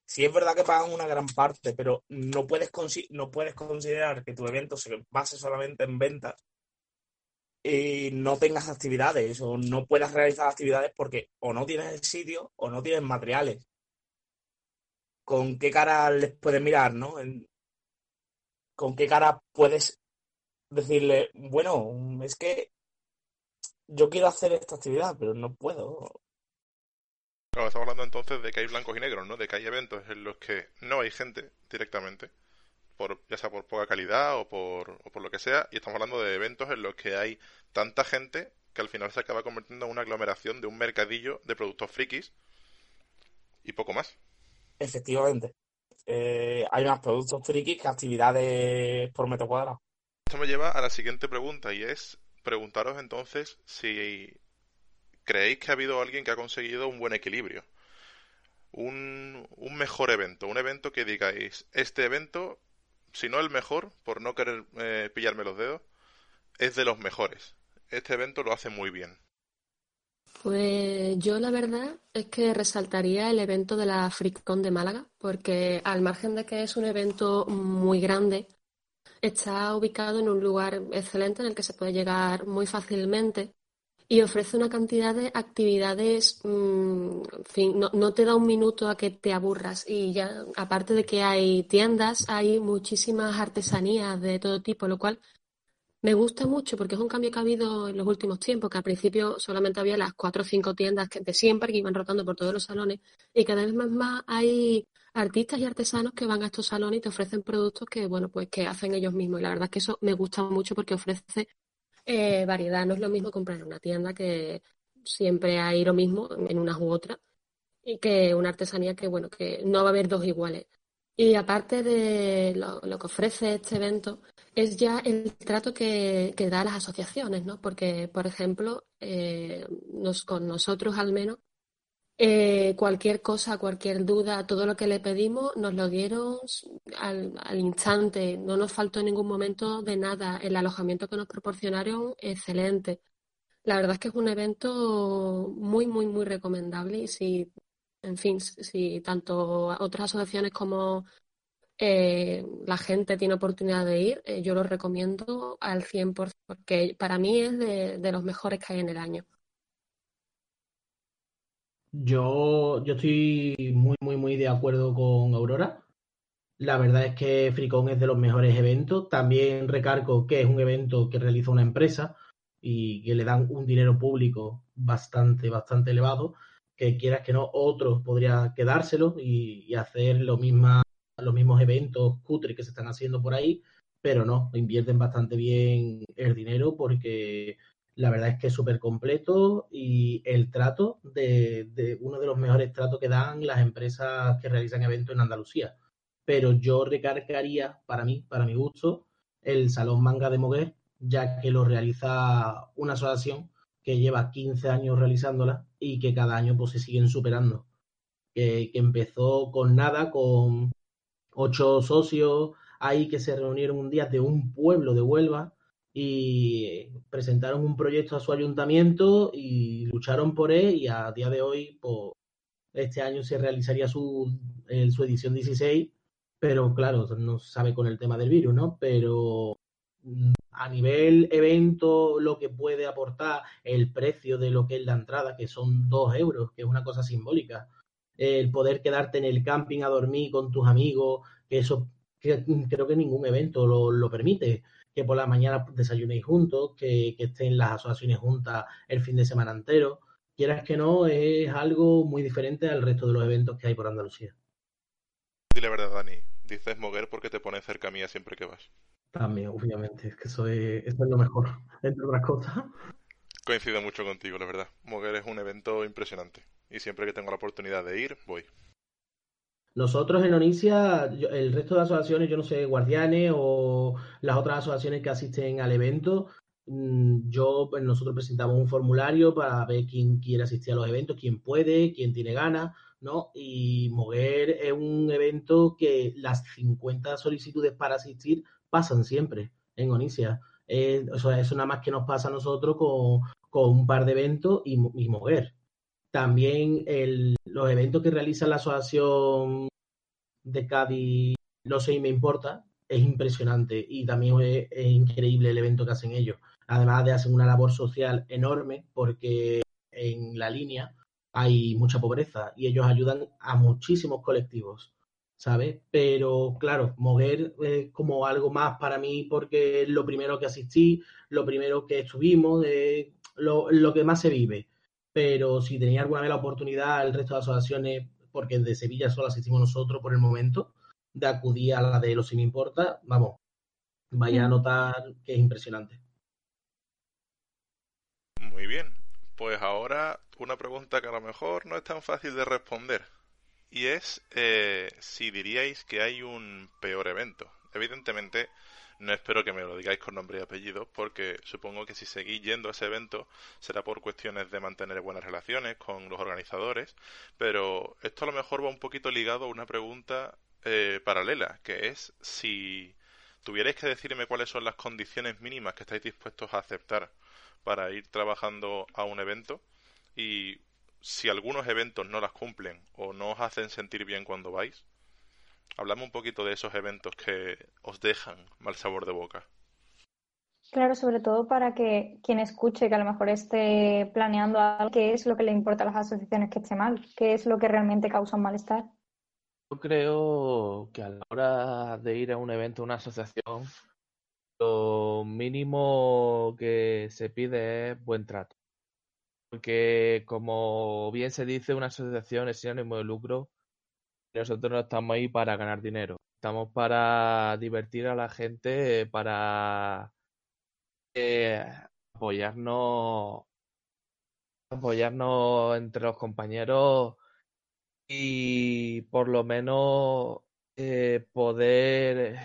Si es verdad que pagan una gran parte, pero no puedes, no puedes considerar que tu evento se base solamente en ventas y no tengas actividades o no puedas realizar actividades porque o no tienes el sitio o no tienes materiales. ¿Con qué cara les puedes mirar, no? ¿Con qué cara puedes decirle, bueno, es que yo quiero hacer esta actividad, pero no puedo? Estamos hablando entonces de que hay blancos y negros, ¿no? De que hay eventos en los que no hay gente directamente, por, ya sea por poca calidad o por, o por lo que sea, y estamos hablando de eventos en los que hay tanta gente que al final se acaba convirtiendo en una aglomeración de un mercadillo de productos frikis y poco más. Efectivamente. Eh, hay más productos frikis que actividades por metro cuadrado. Esto me lleva a la siguiente pregunta y es preguntaros entonces si creéis que ha habido alguien que ha conseguido un buen equilibrio. Un, mejor evento, un evento que digáis, este evento, si no el mejor, por no querer eh, pillarme los dedos, es de los mejores. Este evento lo hace muy bien. Pues yo la verdad es que resaltaría el evento de la FreakCon de Málaga, porque al margen de que es un evento muy grande, está ubicado en un lugar excelente en el que se puede llegar muy fácilmente y ofrece una cantidad de actividades, mm, en fin, no, te da un minuto a que te aburras. Y ya, aparte de que hay tiendas, hay muchísimas artesanías de todo tipo, lo cual me gusta mucho porque es un cambio que ha habido en los últimos tiempos, que al principio solamente había las cuatro o cinco tiendas de siempre que iban rotando por todos los salones y cada vez más, más hay artistas y artesanos que van a estos salones y te ofrecen productos que, bueno, pues que hacen ellos mismos. Y la verdad es que eso me gusta mucho porque ofrece eh, variedad. No es lo mismo comprar en una tienda que siempre hay lo mismo en unas u otras y que una artesanía que, bueno, que no va a haber dos iguales. Y aparte de lo, que ofrece este evento, es ya el trato que, que da a las asociaciones, ¿no? Porque, por ejemplo, eh, nos, con nosotros al menos, eh, cualquier cosa, cualquier duda, todo lo que le pedimos nos lo dieron al, instante, no nos faltó en ningún momento de nada. El alojamiento que nos proporcionaron, excelente. La verdad es que es un evento muy, muy, muy recomendable y si, en fin, si tanto otras asociaciones como eh, la gente tiene oportunidad de ir, eh, yo lo recomiendo al 100% porque para mí es de los mejores que hay en el año. Yo, yo estoy muy, muy, muy de acuerdo con Aurora. La verdad es que Fricón es de los mejores eventos. También recargo que es un evento que realiza una empresa y que le dan un dinero público bastante, bastante elevado. Que quieras que no, otros podría quedárselo y, hacer lo misma, los mismos eventos cutres que se están haciendo por ahí, pero no, invierten bastante bien el dinero porque la verdad es que es súper completo y el trato de, uno de los mejores tratos que dan las empresas que realizan eventos en Andalucía. Pero yo recargaría, para mí, para mi gusto, el Salón Manga de Moguer, ya que lo realiza una asociación que lleva 15 años realizándola y que cada año pues se siguen superando. Que empezó con nada, con ocho socios ahí que se reunieron un día de un pueblo de Huelva y presentaron un proyecto a su ayuntamiento y lucharon por él y a día de hoy, pues, este año se realizaría su, su edición 16, pero claro, no sabe con el tema del virus, ¿no? Pero mm, a nivel evento, lo que puede aportar el precio de lo que es la entrada, que son dos euros, que es una cosa simbólica, el poder quedarte en el camping a dormir con tus amigos, que eso que, creo que ningún evento lo, lo permite que por la mañana desayunéis juntos, que, que estén las asociaciones juntas el fin de semana entero. Quieras que no, es algo muy diferente al resto de los eventos que hay por Andalucía. Dile la verdad, Dani. Dices Moguer porque te pones cerca mía siempre que vas. También, obviamente, es que eso es, eso es lo mejor, entre otras cosas. Coincido mucho contigo, la verdad. Moguer es un evento impresionante. Y siempre que tengo la oportunidad de ir, voy. Nosotros en Onicia, el resto de asociaciones, yo no sé, Guardianes o las otras asociaciones que asisten al evento, mm, yo, pues, nosotros presentamos un formulario para ver quién quiere asistir a los eventos, quién puede, quién tiene ganas, ¿no? Y Moguer es un evento que las 50 solicitudes para asistir pasan siempre en Onicia. Eh, eso, nada más que nos pasa a nosotros con, con un par de eventos y, y. También los eventos que realiza la Asociación de Cádiz, no sé, me importa, es impresionante y también es, increíble el evento que hacen ellos. Además de hacer una labor social enorme porque en la línea hay mucha pobreza y ellos ayudan a muchísimos colectivos, ¿sabes? Pero claro, Moguer es como algo más para mí porque es lo primero que asistí, lo primero que estuvimos, lo, lo que más se vive pero si tenía alguna vez la oportunidad el resto de asociaciones, porque de Sevilla solo asistimos nosotros por el momento, de acudir a la de los Si Me Importa, vamos, vaya a notar que es impresionante. Muy bien, pues ahora una pregunta que a lo mejor no es tan fácil de responder. Y es eh, si diríais que hay un peor evento. Evidentemente, no espero que me lo digáis con nombre y apellido, porque supongo que si seguís yendo a ese evento será por cuestiones de mantener buenas relaciones con los organizadores, pero esto a lo mejor va un poquito ligado a una pregunta eh, paralela, que es si tuvierais que decirme cuáles son las condiciones mínimas que estáis dispuestos a aceptar para ir trabajando a un evento y si algunos eventos no las cumplen o no os hacen sentir bien cuando vais, Hablamos un poquito de esos eventos que os dejan mal sabor de boca. Claro, sobre todo para que quien escuche, que a lo mejor esté planeando algo, qué es lo que le importa a las asociaciones que esté mal, qué es lo que realmente causa un malestar. Yo creo que a la hora de ir a un evento, a una asociación, lo mínimo que se pide es buen trato. Porque, como bien se dice, una asociación es sinónimo de lucro nosotros no estamos ahí para ganar dinero. Estamos para divertir a la gente, para eh, apoyarnos, apoyarnos entre los compañeros y por lo menos eh, poder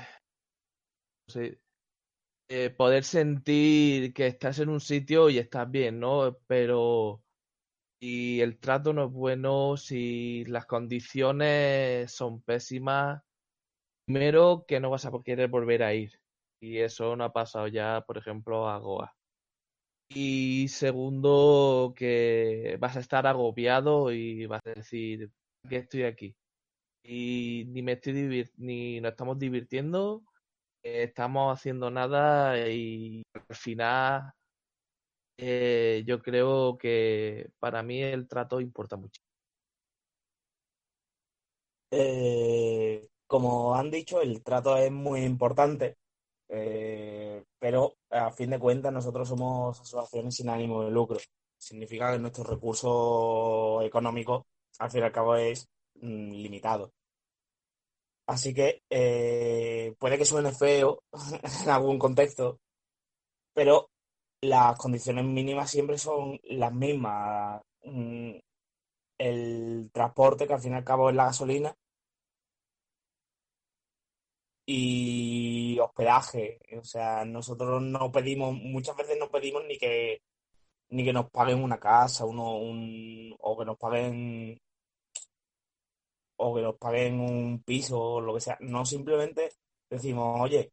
eh, poder sentir que estás en un sitio y estás bien, ¿no? Pero si el trato no es bueno, si las condiciones son pésimas, primero que no vas a querer volver a ir. Y eso no ha pasado ya, por ejemplo, a Goa. Y segundo, que vas a estar agobiado y vas a decir que estoy aquí. Y ni me estoy ni nos estamos divirtiendo, estamos haciendo nada y al final eh, yo creo que para mí el trato importa mucho. Eh, como han dicho, el trato es muy importante, eh, pero a fin de cuentas nosotros somos asociaciones sin ánimo de lucro. Significa que nuestro recurso económico, al fin y al cabo, es mm, limitado. Así que puede que suene feo en algún contexto, pero las condiciones mínimas siempre son las mismas. Mm, el transporte, que al fin y al cabo es la gasolina, y hospedaje. O sea, nosotros no pedimos, muchas veces no pedimos ni que ni que nos paguen una casa, uno, un, o que nos paguen o que nos paguen un piso o lo que sea. No simplemente decimos, oye,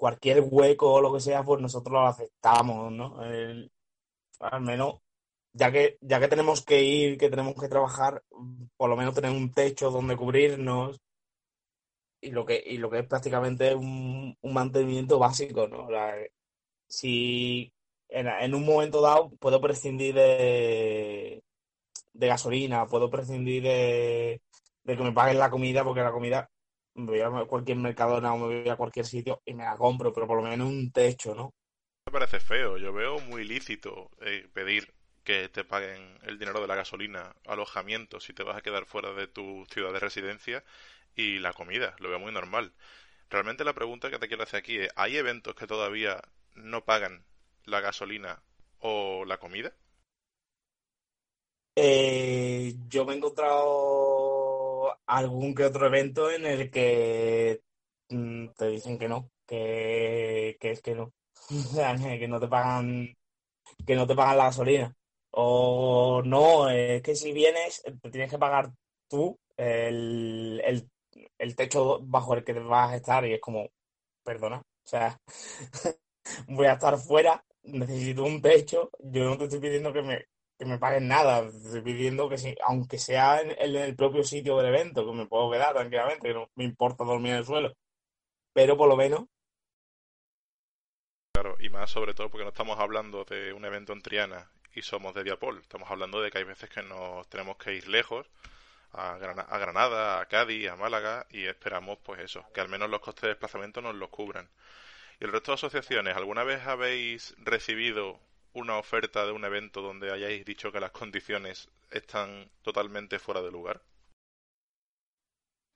cualquier hueco o lo que sea, pues nosotros lo aceptamos, ¿no? al menos, ya que, ya que tenemos que ir, que tenemos que trabajar, por lo menos tener un techo donde cubrirnos y lo que, y lo que es prácticamente un, un mantenimiento básico, ¿no? si en, un momento dado puedo prescindir de, de gasolina, puedo prescindir de, de que me paguen la comida, porque la comida me voy a cualquier mercadona o me voy a cualquier sitio y me la compro, pero por lo menos un techo, ¿no? Me parece feo, yo veo muy lícito eh, pedir que te paguen el dinero de la gasolina, alojamiento, si te vas a quedar fuera de tu ciudad de residencia y la comida, lo veo muy normal. Realmente la pregunta que te quiero hacer aquí es, ¿hay eventos que todavía no pagan la gasolina o la comida? Eh, yo me he encontrado algún que otro evento en el que mm, te dicen que no, que, es que no, que no te pagan, que no te pagan la gasolina. O no, es que si vienes, te tienes que pagar tú el, el, el techo bajo el que vas a estar y es como, perdona, o sea, voy a estar fuera necesito un techo, yo no te estoy pidiendo que me, que me paguen nada, pidiendo que si, aunque sea en, el propio sitio del evento, que me puedo quedar tranquilamente, que no me importa dormir en el suelo, pero por lo menos... Claro, y más sobre todo porque no estamos hablando de un evento en Triana y somos de Diapol, estamos hablando de que hay veces que nos tenemos que ir lejos, a, a Granada, a Cádiz, a Málaga, y esperamos pues eso, que al menos los costes de desplazamiento nos los cubran. ¿Y el resto de asociaciones, alguna vez habéis recibido una oferta de un evento donde hayáis dicho que las condiciones están totalmente fuera de lugar?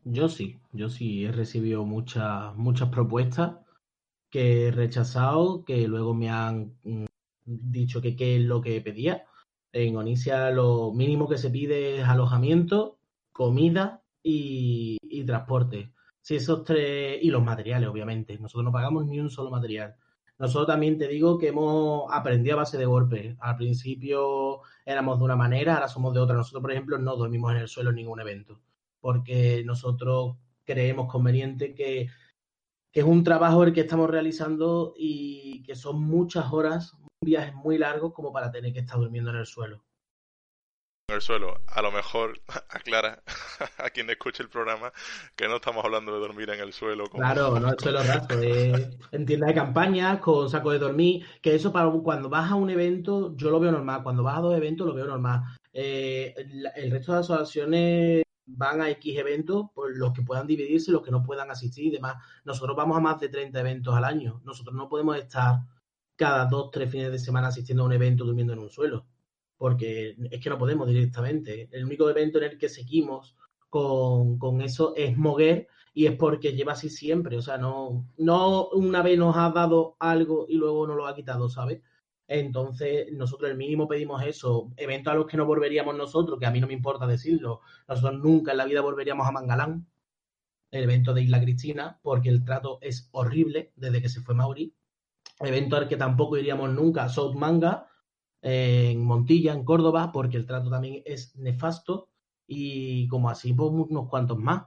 Yo sí, yo sí he recibido muchas, muchas propuestas que he rechazado, que luego me han mm, dicho que qué es lo que pedía. En Onicia lo mínimo que se pide es alojamiento, comida y transporte. Sí, esos tres, y los materiales, obviamente. Nosotros no pagamos ni un solo material. Nosotros también te digo que hemos aprendido a base de golpes. Al principio éramos de una manera, ahora somos de otra. Nosotros, por ejemplo, no dormimos en el suelo en ningún evento, porque nosotros creemos conveniente que, que es un trabajo el que estamos realizando y que son muchas horas, viajes muy largos como para tener que estar durmiendo en el suelo en el suelo, a lo mejor aclara a quien escuche el programa que no estamos hablando de dormir en el suelo. Claro, no es suelo raso, es en tienda de campaña, con saco de dormir, que eso para cuando vas a un evento yo lo veo normal, cuando vas a dos eventos lo veo normal. Eh, el, resto de asociaciones van a X eventos, por los que puedan dividirse, los que no puedan asistir y demás. Nosotros vamos a más de 30 eventos al año. Nosotros no podemos estar cada dos, tres fines de semana asistiendo a un evento durmiendo en un suelo porque es que no podemos directamente. El único evento en el que seguimos con, eso es Moguer y es porque lleva así siempre. O sea, no, no una vez nos ha dado algo y luego nos lo ha quitado, ¿sabes? Entonces, nosotros el mínimo pedimos eso. Eventos a los que no volveríamos nosotros, que a mí no me importa decirlo. Nosotros nunca en la vida volveríamos a Mangalán, el evento de Isla Cristina, porque el trato es horrible desde que se fue Mauri. Evento al que tampoco iríamos nunca, South Manga, en Montilla, en Córdoba, porque el trato también es nefasto y como así pues unos cuantos más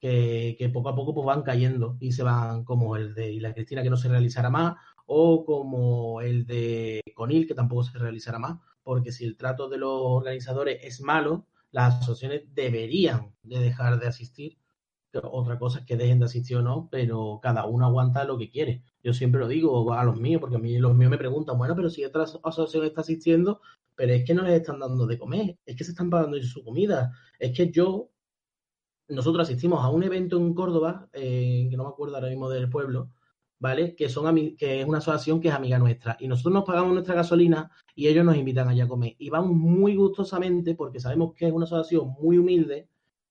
que, poco a poco pues van cayendo y se van como el de la Cristina que no se realizará más o como el de Conil que tampoco se realizará más porque si el trato de los organizadores es malo las asociaciones deberían de dejar de asistir otra cosa es que dejen de asistir o no, pero cada uno aguanta lo que quiere. Yo siempre lo digo a los míos, porque a mí los míos me preguntan, bueno, pero si otra asociación está asistiendo, pero es que no les están dando de comer, es que se están pagando su comida. Es que yo, nosotros asistimos a un evento en Córdoba, eh, que no me acuerdo ahora mismo del pueblo, ¿vale? Que, son que es una asociación que es amiga nuestra. Y nosotros nos pagamos nuestra gasolina y ellos nos invitan allá a comer. Y vamos muy gustosamente porque sabemos que es una asociación muy humilde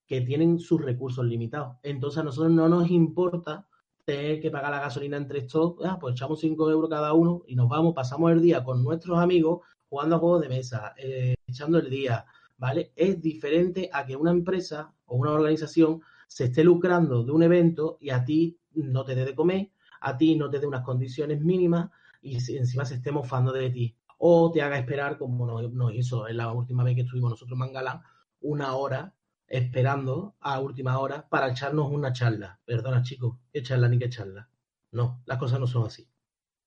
que tienen sus recursos limitados. Entonces a nosotros no nos importa tener que pagar la gasolina entre estos, ah, pues echamos 5 euros cada uno y nos vamos, pasamos el día con nuestros amigos jugando a juegos de mesa, eh, echando el día, ¿vale? Es diferente a que una empresa o una organización se esté lucrando de un evento y a ti no te dé de comer, a ti no te dé unas condiciones mínimas y encima se esté mofando de ti. O te haga esperar, como nos, hizo en la última vez que estuvimos nosotros en Mangalán, una hora esperando a última hora para echarnos una charla. Perdona, chicos, qué charla ni qué charla. No, las cosas no son así.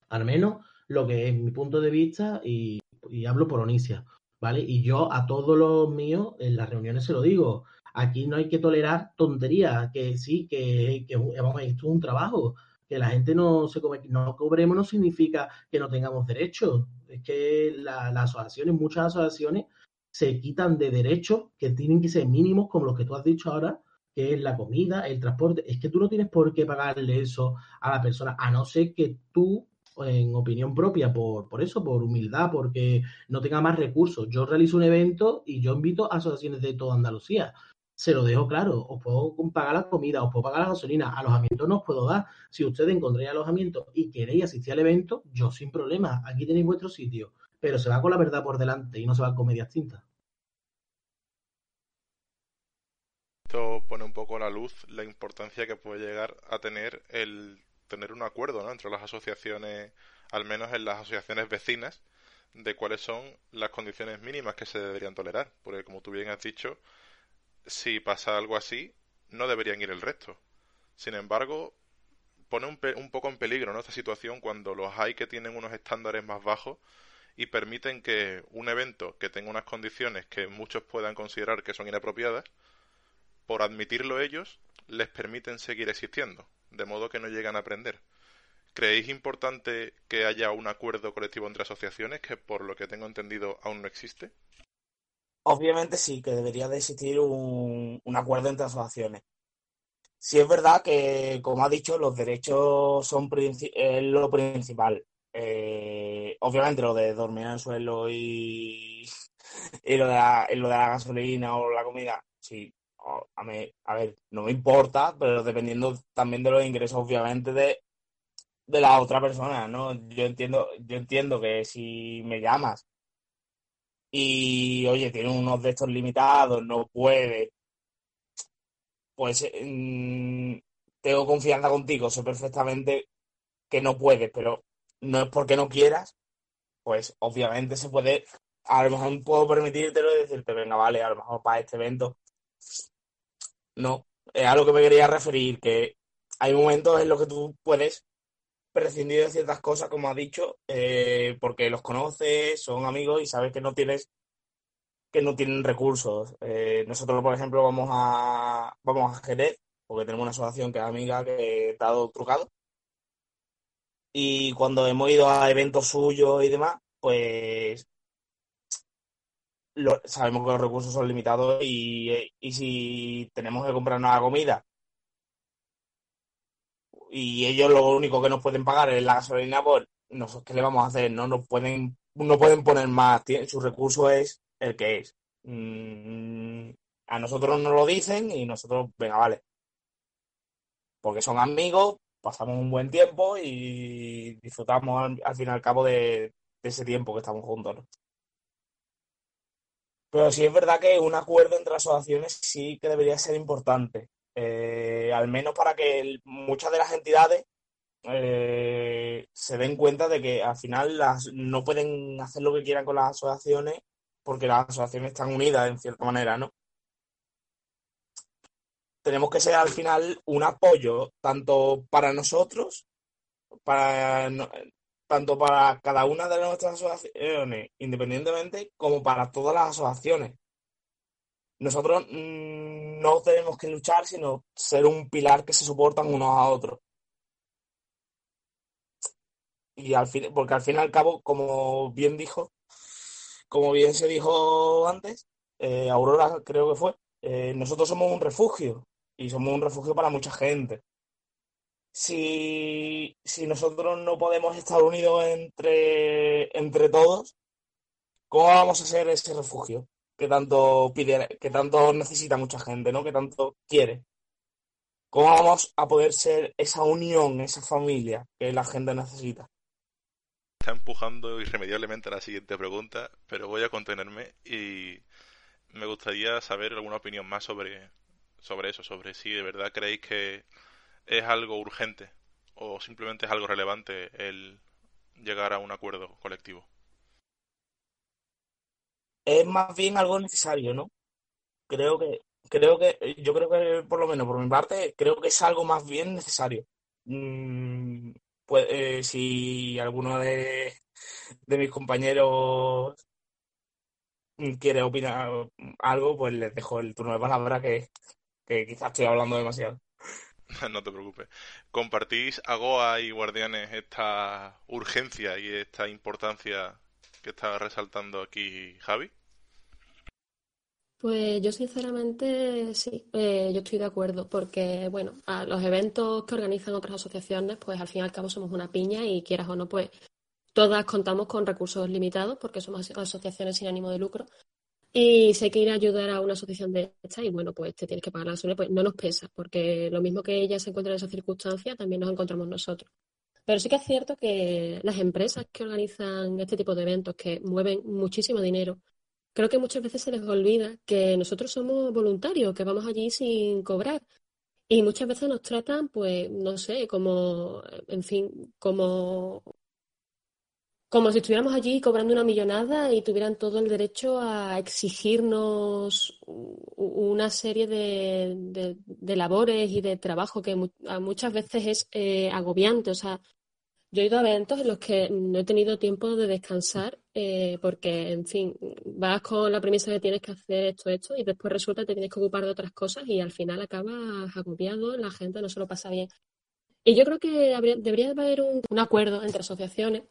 Al menos lo que es mi punto de vista y, hablo por Onicia, ¿vale? Y yo a todos los míos en las reuniones se lo digo. Aquí no hay que tolerar tonterías, que sí, que, que vamos, esto es un trabajo. Que la gente no se come, no cobremos no significa que no tengamos derechos. Es que las asociaciones, muchas asociaciones, se quitan de derechos que tienen que ser mínimos, como los que tú has dicho ahora, que es la comida, el transporte. Es que tú no tienes por qué pagarle eso a la persona, a no ser que tú, en opinión propia, por, por eso, por humildad, porque no tenga más recursos. Yo realizo un evento y yo invito a asociaciones de toda Andalucía. Se lo dejo claro, os puedo pagar la comida, os puedo pagar la gasolina, alojamiento no os puedo dar. Si ustedes encontráis alojamiento y queréis asistir al evento, yo sin problema, aquí tenéis vuestro sitio pero se va con la verdad por delante y no se va con medias tintas. Esto pone un poco a la luz la importancia que puede llegar a tener el tener un acuerdo entre las asociaciones, al menos en las asociaciones vecinas, de cuáles son las condiciones mínimas que se deberían tolerar. Porque, como tú bien has dicho, si pasa algo así, no deberían ir el resto. Sin embargo, pone un, un poco en peligro ¿no? esta situación cuando los hay que tienen unos estándares más bajos y permiten que un evento que tenga unas condiciones que muchos puedan considerar que son inapropiadas, por admitirlo ellos, les permiten seguir existiendo, de modo que no llegan a aprender. ¿Creéis importante que haya un acuerdo colectivo entre asociaciones que, por lo que tengo entendido, aún no existe? Obviamente sí, que debería de existir un, acuerdo entre asociaciones. Sí es verdad que, como ha dicho, los derechos son lo principal. Eh, obviamente lo de dormir en el suelo y, y lo, de la, lo de la gasolina o la comida, sí, a, a ver, no me importa, pero dependiendo también de los ingresos, obviamente, de, de la otra persona, ¿no? Yo entiendo, yo entiendo que si me llamas y, oye, tiene unos de estos limitados, no puede, pues mm, tengo confianza contigo, sé perfectamente que no puedes, pero no es porque no quieras, pues obviamente se puede, a lo mejor puedo permitírtelo y decirte, venga, vale, a lo mejor para este evento. No, es a lo que me quería referir, que hay momentos en los que tú puedes prescindir de ciertas cosas, como has dicho, eh, porque los conoces, son amigos y sabes que no tienes que no tienen recursos. Eh, nosotros, por ejemplo, vamos a vamos a Jerez, porque tenemos una asociación que es amiga que está trucado y cuando hemos ido a eventos suyos y demás, pues sabemos que los recursos son limitados y, si tenemos que comprarnos la comida y ellos lo único que nos pueden pagar es la gasolina, pues nosotros qué le vamos a hacer, no nos pueden, no pueden poner más, su recurso es el que es. Mm, a nosotros nos lo dicen y nosotros, venga, vale. Porque son amigos, pasamos un buen tiempo y disfrutamos al, fin y al cabo de, ese tiempo que estamos juntos. Pero sí es verdad que un acuerdo entre asociaciones sí que debería ser importante, eh, al menos para que muchas de las entidades eh, se den cuenta de que al final las, no pueden hacer lo que quieran con las asociaciones porque las asociaciones están unidas en cierta manera, ¿no? Tenemos que ser al final un apoyo tanto para nosotros, tanto para cada una de nuestras asociaciones independientemente, como para todas las asociaciones. Nosotros mm, no tenemos que luchar, sino ser un pilar que se soportan unos a otros. Y al fin, porque al fin y al cabo, como bien dijo, como bien se dijo antes, eh, Aurora creo que fue, eh, nosotros somos un refugio y somos un refugio para mucha gente. Si, nosotros no podemos estar unidos entre, entre todos, ¿cómo vamos a ser ese refugio que tanto pide, que tanto necesita mucha gente, ¿no? Que tanto quiere. ¿Cómo vamos a poder ser esa unión, esa familia que la gente necesita? Está empujando irremediablemente a la siguiente pregunta, pero voy a contenerme y me gustaría saber alguna opinión más sobre, sobre eso, sobre si de verdad creéis que es algo urgente o simplemente es algo relevante el llegar a un acuerdo colectivo. Es más bien algo necesario, ¿no? Creo que, creo que, yo creo que por lo menos por mi parte, creo que es algo más bien necesario. Mm, pues eh, si alguno de, de mis compañeros quiere opinar algo, pues les dejo el turno de palabra que, que quizás estoy hablando demasiado. no te preocupes. ¿Compartís a Goa y Guardianes esta urgencia y esta importancia que está resaltando aquí Javi? Pues yo sinceramente sí, eh, yo estoy de acuerdo, porque bueno, a los eventos que organizan otras asociaciones, pues al fin y al cabo somos una piña y quieras o no, pues todas contamos con recursos limitados porque somos asociaciones sin ánimo de lucro y hay que ir a ayudar a una asociación de esta y bueno, pues te tienes que pagar la gasolina, pues no nos pesa, porque lo mismo que ella se encuentra en esa circunstancia, también nos encontramos nosotros. Pero sí que es cierto que las empresas que organizan este tipo de eventos, que mueven muchísimo dinero, creo que muchas veces se les olvida que nosotros somos voluntarios, que vamos allí sin cobrar. Y muchas veces nos tratan, pues, no sé, como, en fin, como como si estuviéramos allí cobrando una millonada y tuvieran todo el derecho a exigirnos una serie de, labores y de trabajo que muchas veces es eh, agobiante. O sea, yo he ido a eventos en los que no he tenido tiempo de descansar eh, porque, en fin, vas con la premisa de tienes que hacer esto, esto y después resulta que te tienes que ocupar de otras cosas y al final acabas agobiado, la gente no se lo pasa bien. Y yo creo que debería haber un acuerdo entre asociaciones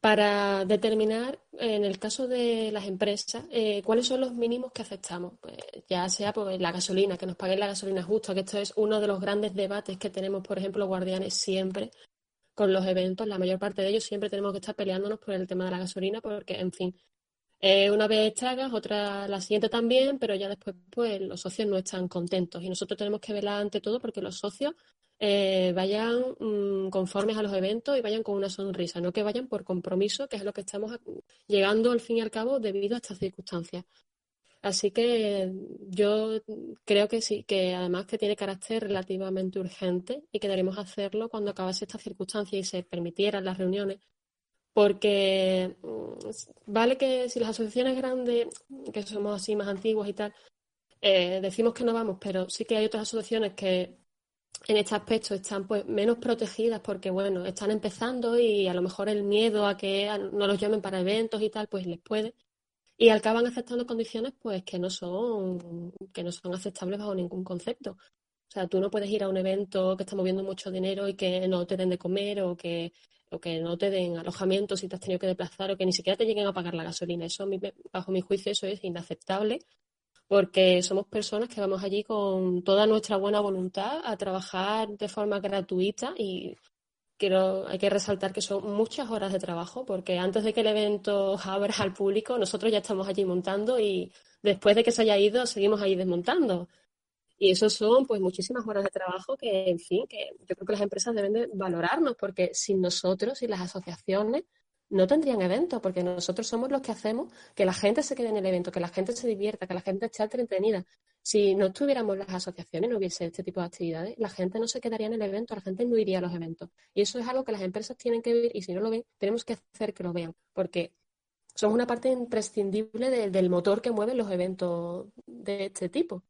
para determinar, en el caso de las empresas, eh, cuáles son los mínimos que aceptamos. Pues ya sea pues, la gasolina, que nos paguen la gasolina justa, que esto es uno de los grandes debates que tenemos, por ejemplo, guardianes siempre con los eventos. La mayor parte de ellos siempre tenemos que estar peleándonos por el tema de la gasolina, porque, en fin, eh, una vez tragas, otra la siguiente también, pero ya después pues los socios no están contentos y nosotros tenemos que velar ante todo porque los socios eh, vayan mm, conformes a los eventos y vayan con una sonrisa, no que vayan por compromiso, que es lo que estamos llegando al fin y al cabo debido a estas circunstancias. Así que yo creo que sí, que además que tiene carácter relativamente urgente y que deberíamos hacerlo cuando acabase esta circunstancia y se permitieran las reuniones, porque mm, vale que si las asociaciones grandes, que somos así más antiguas y tal, eh, decimos que no vamos, pero sí que hay otras asociaciones que en este aspecto están pues menos protegidas porque bueno, están empezando y a lo mejor el miedo a que no los llamen para eventos y tal, pues les puede. Y acaban aceptando condiciones pues que no son, que no son aceptables bajo ningún concepto. O sea, tú no puedes ir a un evento que está moviendo mucho dinero y que no te den de comer o que, que no te den alojamiento si te has tenido que desplazar o que ni siquiera te lleguen a pagar la gasolina. Eso, bajo mi juicio, eso es inaceptable porque somos personas que vamos allí con toda nuestra buena voluntad a trabajar de forma gratuita y quiero, hay que resaltar que son muchas horas de trabajo porque antes de que el evento abra al público nosotros ya estamos allí montando y después de que se haya ido seguimos ahí desmontando. Y eso son pues muchísimas horas de trabajo que, en fin, que yo creo que las empresas deben de valorarnos porque sin nosotros, sin las asociaciones, no tendrían eventos, porque nosotros somos los que hacemos que la gente se quede en el evento, que la gente se divierta, que la gente esté entretenida. Si no tuviéramos las asociaciones, no hubiese este tipo de actividades, la gente no se quedaría en el evento, la gente no iría a los eventos. Y eso es algo que las empresas tienen que ver y si no lo ven, tenemos que hacer que lo vean, porque somos una parte imprescindible del motor que mueve los eventos de este tipo.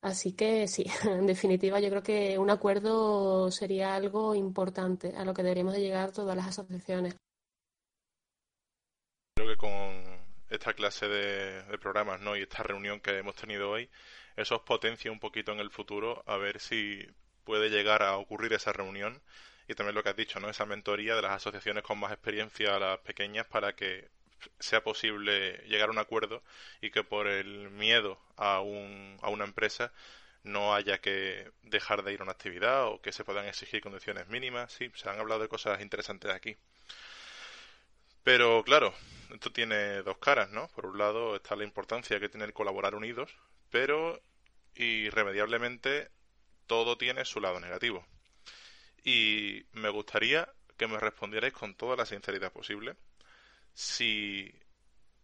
Así que sí, en definitiva yo creo que un acuerdo sería algo importante a lo que deberíamos de llegar todas las asociaciones creo que con esta clase de, programas ¿no? y esta reunión que hemos tenido hoy, eso os potencia un poquito en el futuro a ver si puede llegar a ocurrir esa reunión y también lo que has dicho, ¿no? esa mentoría de las asociaciones con más experiencia a las pequeñas para que sea posible llegar a un acuerdo y que por el miedo a, un, a una empresa no haya que dejar de ir a una actividad o que se puedan exigir condiciones mínimas. Sí, se han hablado de cosas interesantes aquí. Pero claro, esto tiene dos caras, ¿no? Por un lado está la importancia que tiene el colaborar unidos, pero irremediablemente todo tiene su lado negativo. Y me gustaría que me respondierais con toda la sinceridad posible si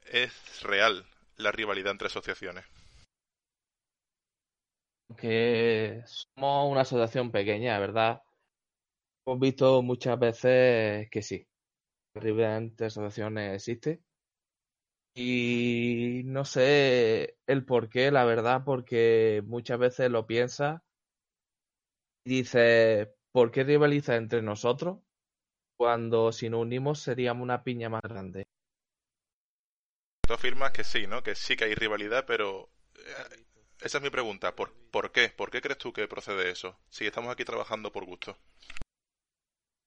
es real la rivalidad entre asociaciones. Que somos una asociación pequeña, ¿verdad? Hemos visto muchas veces que sí. Entre asociaciones existe. Y no sé el por qué, la verdad, porque muchas veces lo piensas y dices, ¿por qué rivaliza entre nosotros? Cuando si nos unimos seríamos una piña más grande. Tú afirmas que sí, ¿no? Que sí que hay rivalidad, pero eh, esa es mi pregunta. ¿Por, ¿Por qué? ¿Por qué crees tú que procede eso? Si estamos aquí trabajando por gusto.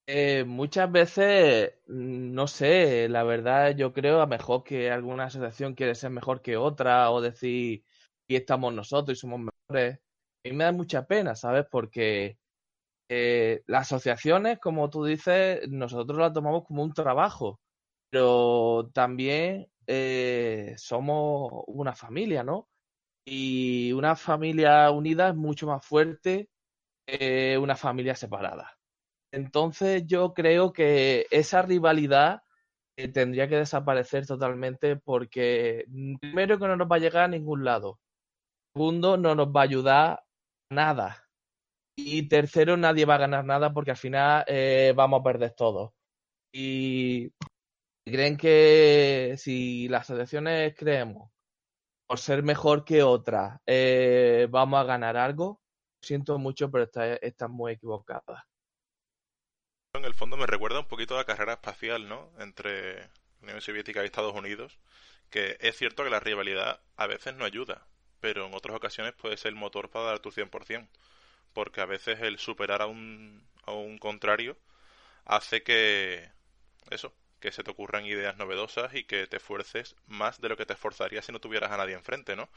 Eh, muchas veces, mm, no sé, la verdad yo creo a mejor que alguna asociación quiere ser mejor que otra o decir, y estamos nosotros y somos mejores. A mí me da mucha pena, ¿sabes? Porque eh, las asociaciones, como tú dices, nosotros las tomamos como un trabajo, pero también eh, somos una familia, ¿no? Y una familia unida es mucho más fuerte que una familia separada. Entonces yo creo que esa rivalidad eh, tendría que desaparecer totalmente porque mm, primero que no nos va a llegar a ningún lado. Segundo, no nos va a ayudar nada. Y tercero, nadie va a ganar nada porque al final eh, vamos a perder todo. Y creen que si las asociaciones creemos por ser mejor que otras eh, vamos a ganar algo, siento mucho, pero están está muy equivocada. Fondo me recuerda un poquito a la carrera espacial, ¿no? Entre Unión Soviética y Estados Unidos, que es cierto que la rivalidad a veces no ayuda, pero en otras ocasiones puede ser el motor para dar tu 100%, porque a veces el superar a un, a un contrario hace que eso, que se te ocurran ideas novedosas y que te esfuerces más de lo que te esforzarías si no tuvieras a nadie enfrente, ¿no?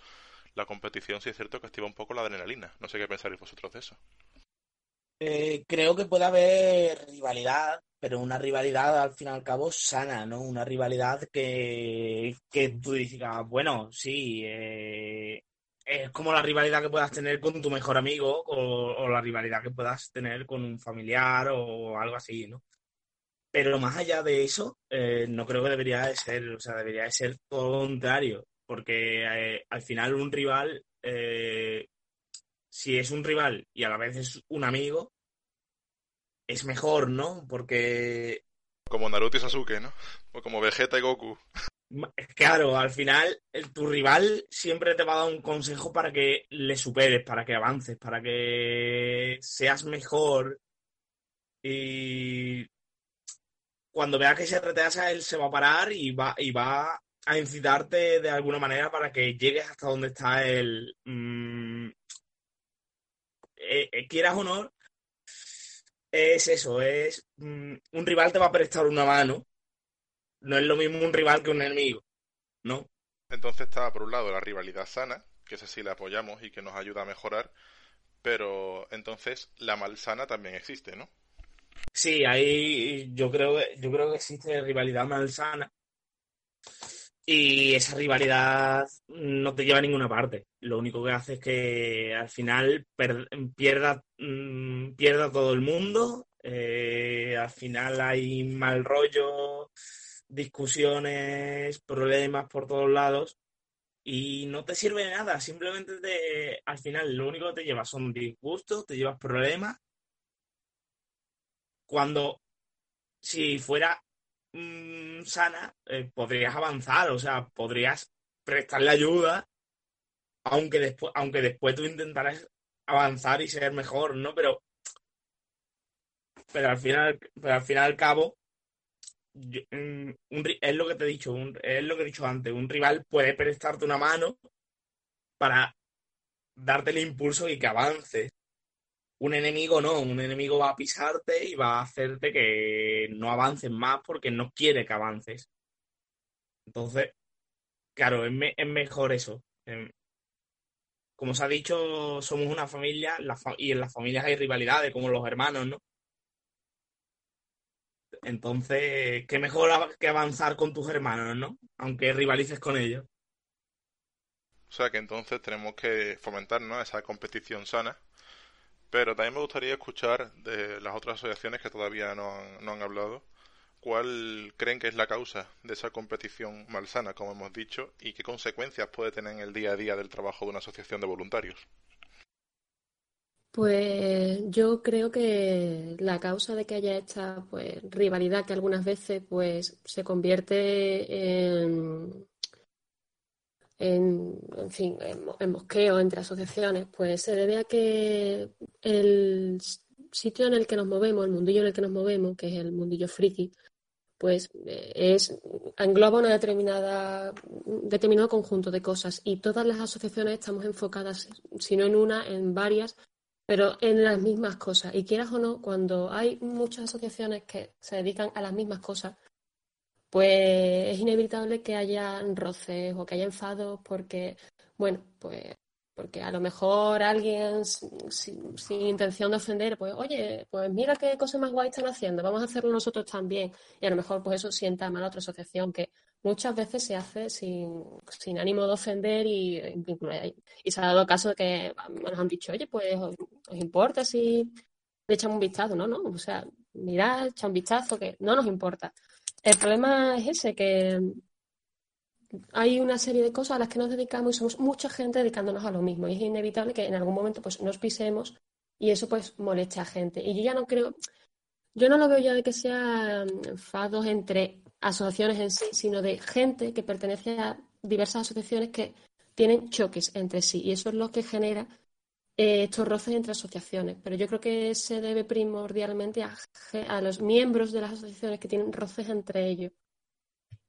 La competición sí es cierto que activa un poco la adrenalina. No sé qué pensaréis vosotros de eso. Eh, creo que puede haber rivalidad, pero una rivalidad al fin y al cabo sana, ¿no? Una rivalidad que, que tú digas, bueno, sí, eh, es como la rivalidad que puedas tener con tu mejor amigo o, o, la rivalidad que puedas tener con un familiar o algo así, ¿no? Pero más allá de eso, eh, no creo que debería de ser, o sea, debería de ser todo contrario, porque al final un rival eh, si es un rival y a la vez es un amigo, es mejor, ¿no? Porque... Como Naruto y Sasuke, ¿no? O como Vegeta y Goku. Claro, al final tu rival siempre te va a dar un consejo para que le superes, para que avances, para que seas mejor. Y cuando vea que se retrasa, él se va a parar y va, y va a incitarte de alguna manera para que llegues hasta donde está él. Mmm, eh, eh, quieras o no, es eso, es mm, un rival te va a prestar una mano. No es lo mismo un rival que un enemigo, ¿no? Entonces está por un lado la rivalidad sana, que es así la apoyamos y que nos ayuda a mejorar, pero entonces la malsana también existe, ¿no? Sí, ahí yo creo, yo creo que existe rivalidad malsana y esa rivalidad no te lleva a ninguna parte. Lo único que hace es que al final pierda, mmm, pierda todo el mundo. Eh, al final hay mal rollo, discusiones, problemas por todos lados. Y no te sirve de nada. Simplemente te, al final lo único que te lleva son disgustos, te llevas problemas. Cuando si fuera mmm, sana, eh, podrías avanzar, o sea, podrías prestarle ayuda, aunque después, aunque después tú intentarás avanzar y ser mejor, ¿no? Pero, pero al final, pero al final al cabo, mm, es lo que te he dicho, es lo que he dicho antes, un rival puede prestarte una mano para darte el impulso y que avances. Un enemigo no, un enemigo va a pisarte y va a hacerte que no avances más porque no quiere que avances. Entonces, claro, es, es mejor eso. Em, como se ha dicho, somos una familia y en las familias hay rivalidades, como los hermanos, ¿no? Entonces, qué mejor que avanzar con tus hermanos, ¿no? Aunque rivalices con ellos. O sea que entonces tenemos que fomentar ¿no? esa competición sana Pero también me gustaría escuchar de las otras asociaciones que todavía no han, no han hablado, cuál creen que es la causa de esa competición malsana, como hemos dicho, y qué consecuencias puede tener en el día a día del trabajo de una asociación de voluntarios. Pues yo creo que la causa de que haya esta pues, rivalidad que algunas veces pues, se convierte en, en, en fin, en, mosqueo entre asociaciones, pues se debe a que el sitio en el que nos movemos, el mundillo en el que nos movemos, que es el mundillo friki, pues eh, es engloba una determinada determinado conjunto de cosas y todas las asociaciones estamos enfocadas, si no en una, en varias pero en las mismas cosas. Y quieras o no, cuando hay muchas asociaciones que se dedican a las mismas cosas, pues es inevitable que haya roces o que haya enfados porque, bueno, pues porque a lo mejor alguien sin, intención de ofender, pues oye, pues mira qué cosas más guay están haciendo, vamos a hacerlo nosotros también. Y a lo mejor pues eso sienta mal a otra asociación que muchas veces se hace sin, sin ánimo de ofender y, y se ha dado caso de que nos han dicho, oye, pues os, importa si le echamos un vistazo, no, no, o sea, mirad, echa un vistazo, que no nos importa. El problema es ese, que hay una serie de cosas a las que nos dedicamos y somos mucha gente dedicándonos a lo mismo y es inevitable que en algún momento pues nos pisemos y eso pues moleste a gente. Y yo ya no creo, yo no lo veo ya de que sean enfados entre asociaciones en sí, sino de gente que pertenece a diversas asociaciones que tienen choques entre sí y eso es lo que genera eh, estos roces entre asociaciones. Pero yo creo que se debe primordialmente a, a los miembros de las asociaciones que tienen roces entre ellos.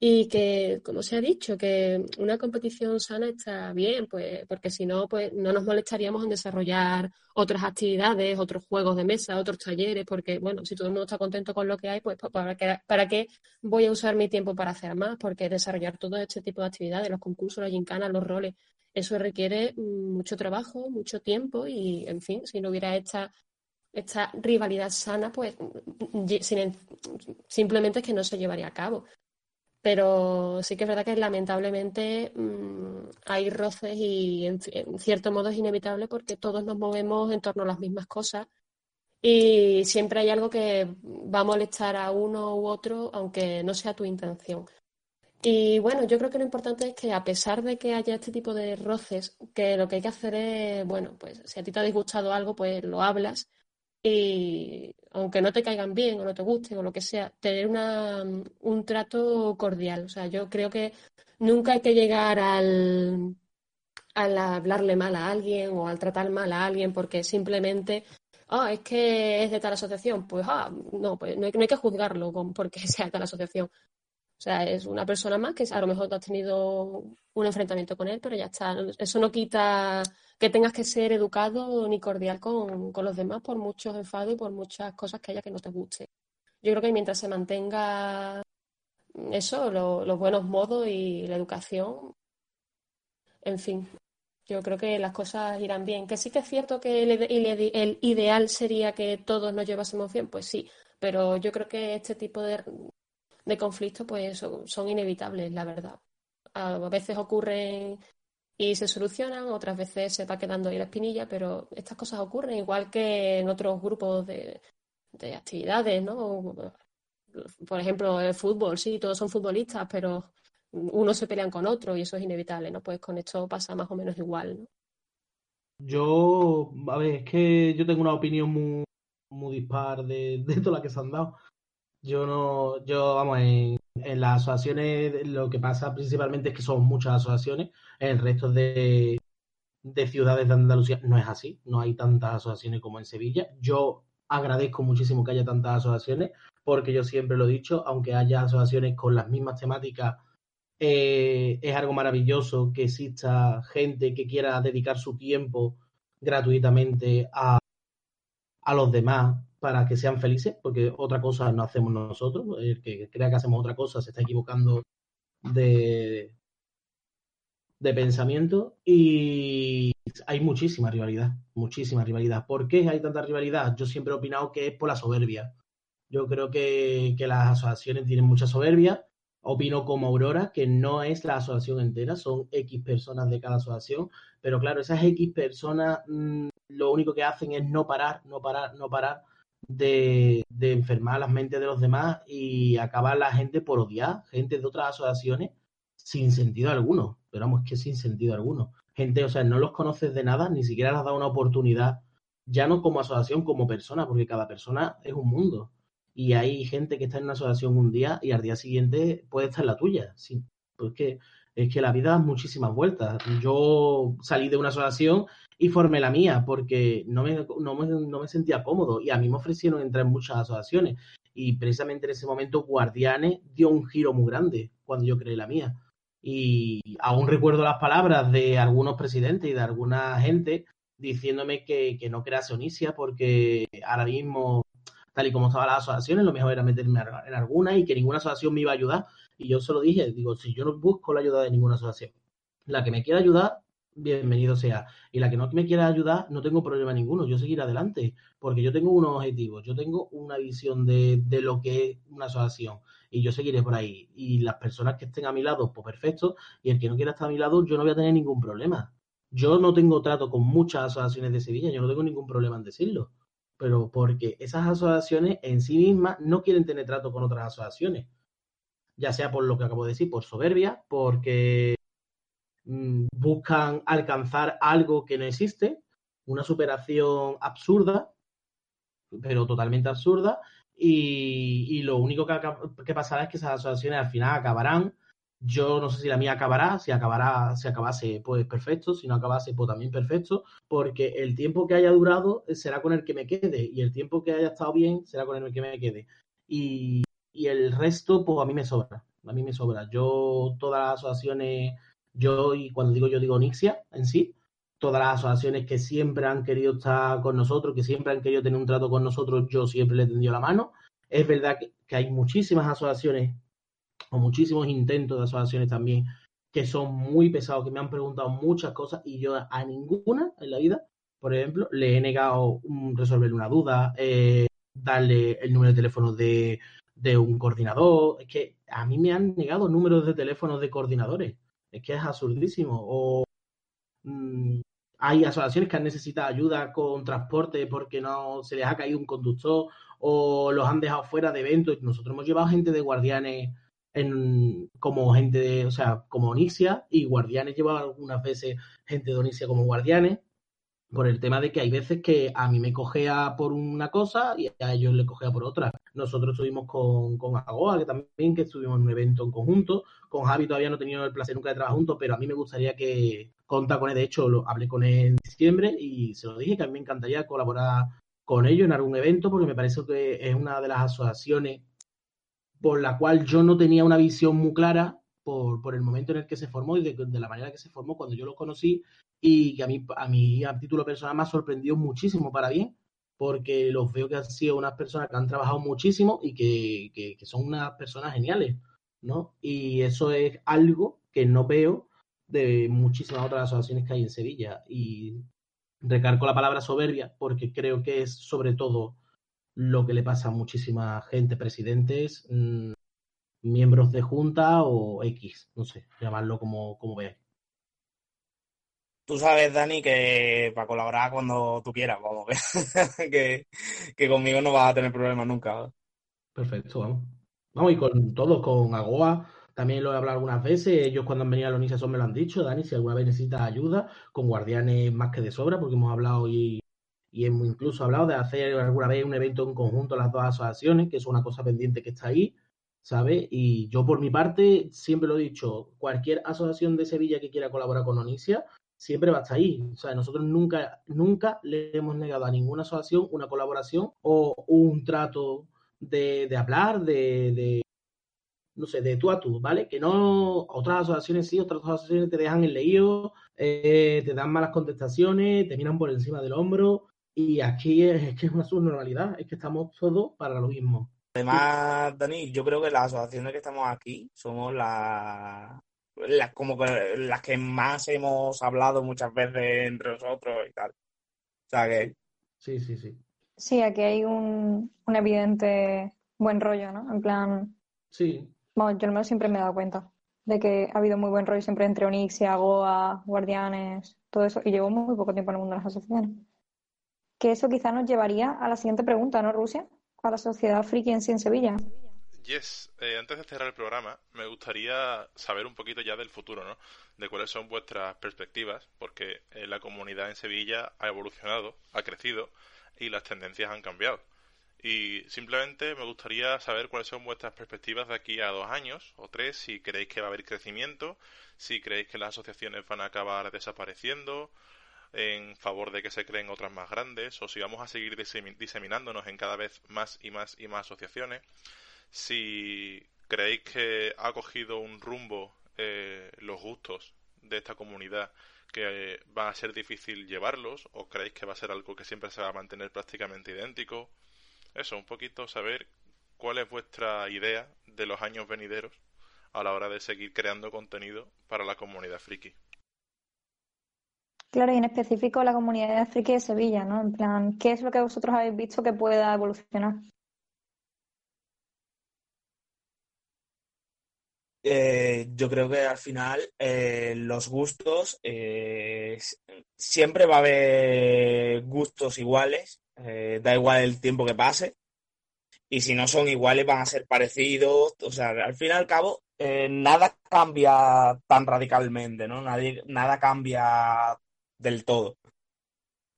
Y que, como se ha dicho, que una competición sana está bien, pues, porque si no, pues no nos molestaríamos en desarrollar otras actividades, otros juegos de mesa, otros talleres, porque, bueno, si todo el mundo está contento con lo que hay, pues, pues ¿para qué, para qué voy a usar mi tiempo para hacer más? Porque desarrollar todo este tipo de actividades, los concursos, las gincanas, los roles, eso requiere mucho trabajo, mucho tiempo y, en fin, si no hubiera esta esta rivalidad sana, pues simplemente es que no se llevaría a cabo. Pero sí que es verdad que lamentablemente mm, hay roces y en, cierto modo es inevitable porque todos nos movemos en torno a las mismas cosas y siempre hay algo que va a molestar a uno u otro aunque no sea tu intención. Y bueno, yo creo que lo importante es que a pesar de que haya este tipo de roces, que lo que hay que hacer es, bueno, pues si a ti te ha disgustado algo, pues lo hablas y aunque no te caigan bien o no te gusten o lo que sea, tener una, un trato cordial. O sea, yo creo que nunca hay que llegar al, al hablarle mal a alguien o al tratar mal a alguien porque simplemente, ah, es que es de tal asociación. Pues, ah, no, pues no hay, no hay que juzgarlo con, porque sea de tal asociación. O sea, es una persona más que a lo mejor tú has tenido un enfrentamiento con él, pero ya está. Eso no quita que tengas que ser educado ni cordial con, los demás por muchos enfados y por muchas cosas que haya que no te guste. Yo creo que mientras se mantenga eso, los buenos modos y la educación, en fin, yo creo que las cosas irán bien. Que sí que es cierto que el, el, ideal sería que todos nos llevásemos bien, pues sí, pero yo creo que este tipo de, de conflictos pues son, inevitables, la verdad. A veces ocurren y se solucionan, otras veces se va quedando ahí la espinilla, pero estas cosas ocurren igual que en otros grupos de, de actividades, ¿no? Por ejemplo, el fútbol, sí, todos son futbolistas, pero unos se pelean con otros y eso es inevitable, ¿no? Pues con esto pasa más o menos igual, ¿no? Yo, a ver, es que yo tengo una opinión muy, muy dispar de, de todas las que se han dado. Yo no, yo, vamos, en, en las asociaciones lo que pasa principalmente es que son muchas asociaciones, en el resto de, de ciudades de Andalucía no es así, no hay tantas asociaciones como en Sevilla. Yo agradezco muchísimo que haya tantas asociaciones, porque yo siempre lo he dicho, aunque haya asociaciones con las mismas temáticas, eh, es algo maravilloso que exista gente que quiera dedicar su tiempo gratuitamente a, a los demás para que sean felices, porque otra cosa no hacemos nosotros. El que crea que hacemos otra cosa se está equivocando de, de pensamiento y hay muchísima rivalidad, muchísima rivalidad. ¿Por qué hay tanta rivalidad? Yo siempre he opinado que es por la soberbia. Yo creo que, que las asociaciones tienen mucha soberbia. Opino como Aurora que no es la asociación entera, son X personas de cada asociación, pero claro, esas X personas mmm, lo único que hacen es no parar, no parar, no parar de, enfermar las mentes de los demás y acabar la gente por odiar, gente de otras asociaciones sin sentido alguno, pero vamos, que sin sentido alguno. Gente, o sea, no los conoces de nada, ni siquiera les has dado una oportunidad, ya no como asociación, como persona, porque cada persona es un mundo. Y hay gente que está en una asociación un día y al día siguiente puede estar la tuya. Sí, porque es que la vida da muchísimas vueltas. Yo salí de una asociación y formé la mía porque no me, no me, no me sentía cómodo y a mí me ofrecieron entrar en muchas asociaciones. Y precisamente en ese momento Guardianes dio un giro muy grande cuando yo creé la mía y aún recuerdo las palabras de algunos presidentes y de alguna gente diciéndome que, que no crease Onicia porque ahora mismo, tal y como estaban las asociaciones, lo mejor era meterme en alguna y que ninguna asociación me iba a ayudar. Y yo se lo dije, digo, si yo no busco la ayuda de ninguna asociación, la que me quiera ayudar, bienvenido sea. Y la que no me quiera ayudar, no tengo problema ninguno, yo seguiré adelante, porque yo tengo unos objetivos, yo tengo una visión de, de lo que es una asociación y yo seguiré por ahí. Y las personas que estén a mi lado, pues perfecto, y el que no quiera estar a mi lado, yo no voy a tener ningún problema. Yo no tengo trato con muchas asociaciones de Sevilla, yo no tengo ningún problema en decirlo, pero porque esas asociaciones en sí mismas no quieren tener trato con otras asociaciones, ya sea por lo que acabo de decir, por soberbia, porque mmm, buscan alcanzar algo que no existe, una superación absurda, pero totalmente absurda, y, y lo único que, que, pasará es que esas asociaciones al final acabarán. Yo no sé si la mía acabará, si acabará, si acabase, pues perfecto, si no acabase, pues también perfecto, porque el tiempo que haya durado será con el que me quede, y el tiempo que haya estado bien será con el que me quede. Y, y el resto, pues a mí me sobra, a mí me sobra. Yo, todas las asociaciones, yo, y cuando digo yo digo Nixia en sí, todas las asociaciones que siempre han querido estar con nosotros, que siempre han querido tener un trato con nosotros, yo siempre le he tendido la mano. Es verdad que, que hay muchísimas asociaciones o muchísimos intentos de asociaciones también que son muy pesados, que me han preguntado muchas cosas y yo a ninguna en la vida, por ejemplo, le he negado resolver una duda, eh, darle el número de teléfono de, de un coordinador. Es que a mí me han negado números de teléfonos de coordinadores. Es que es absurdísimo. O mmm, hay asociaciones que han necesitado ayuda con transporte porque no se les ha caído un conductor o los han dejado fuera de eventos. Nosotros hemos llevado gente de guardianes en, como gente de, o sea, como Onicia y guardianes llevaba algunas veces gente de Onicia como guardianes por el tema de que hay veces que a mí me cogea por una cosa y a ellos le cogea por otra. Nosotros estuvimos con, con Agoa, que también que estuvimos en un evento en conjunto. Con Javi todavía no he tenido el placer nunca de trabajar juntos, pero a mí me gustaría que contar con él. De hecho, lo, hablé con él en diciembre y se lo dije que a me encantaría colaborar con ellos en algún evento porque me parece que es una de las asociaciones por la cual yo no tenía una visión muy clara por, por el momento en el que se formó y de, de, la manera que se formó cuando yo lo conocí y que a mí, a mí a título personal me ha sorprendido muchísimo para bien porque los veo que han sido unas personas que han trabajado muchísimo y que, que, son unas personas geniales, ¿no? Y eso es algo que no veo de muchísimas otras asociaciones que hay en Sevilla. Y recargo la palabra soberbia porque creo que es sobre todo lo que le pasa a muchísima gente, presidentes, mmm, miembros de junta o X, no sé, llamarlo como, como veáis. Tú sabes, Dani, que para colaborar cuando tú quieras, vamos, que, que conmigo no vas a tener problemas nunca. Perfecto, vamos. Vamos, y con todos, con Agoa, también lo he hablado algunas veces, ellos cuando han venido a la iniciación me lo han dicho, Dani, si alguna vez necesitas ayuda, con guardianes más que de sobra, porque hemos hablado y, hemos incluso hablado de hacer alguna vez un evento en conjunto las dos asociaciones, que es una cosa pendiente que está ahí, ¿sabes? Y yo por mi parte siempre lo he dicho, cualquier asociación de Sevilla que quiera colaborar con Onicia, siempre va a estar ahí. O sea, nosotros nunca, nunca le hemos negado a ninguna asociación una colaboración o un trato de, de hablar, de, de, no sé, de tú a tú, ¿vale? Que no, otras asociaciones sí, otras asociaciones te dejan en leído, eh, te dan malas contestaciones, te miran por encima del hombro y aquí es, que es una subnormalidad, es que estamos todos para lo mismo. Además, Dani, yo creo que las asociaciones que estamos aquí somos las las como que las que más hemos hablado muchas veces entre nosotros y tal. O sea que. Sí, sí, sí. Sí, aquí hay un, un evidente buen rollo, ¿no? En plan. Sí. Bueno, yo al menos siempre me he dado cuenta de que ha habido muy buen rollo siempre entre Onixia, Goa, Guardianes, todo eso. Y llevo muy poco tiempo en el mundo de las asociaciones. que eso quizá nos llevaría a la siguiente pregunta, ¿no, Rusia? A la sociedad friki en sí en Sevilla. Yes, eh, antes de cerrar el programa, me gustaría saber un poquito ya del futuro, ¿no? De cuáles son vuestras perspectivas, porque eh, la comunidad en Sevilla ha evolucionado, ha crecido y las tendencias han cambiado. Y simplemente me gustaría saber cuáles son vuestras perspectivas de aquí a dos años o tres, si creéis que va a haber crecimiento, si creéis que las asociaciones van a acabar desapareciendo en favor de que se creen otras más grandes, o si vamos a seguir diseminándonos en cada vez más y más y más asociaciones si creéis que ha cogido un rumbo eh, los gustos de esta comunidad que eh, va a ser difícil llevarlos o creéis que va a ser algo que siempre se va a mantener prácticamente idéntico. Eso, un poquito saber cuál es vuestra idea de los años venideros a la hora de seguir creando contenido para la comunidad friki. Claro, y en específico la comunidad friki de Sevilla, ¿no? En plan, ¿qué es lo que vosotros habéis visto que pueda evolucionar? Eh, yo creo que al final eh, los gustos, eh, siempre va a haber gustos iguales, da igual el tiempo que pase, y si no son iguales van a ser parecidos, o sea, al fin y al cabo, nada cambia tan radicalmente, ¿no? Nadie, nada cambia del todo.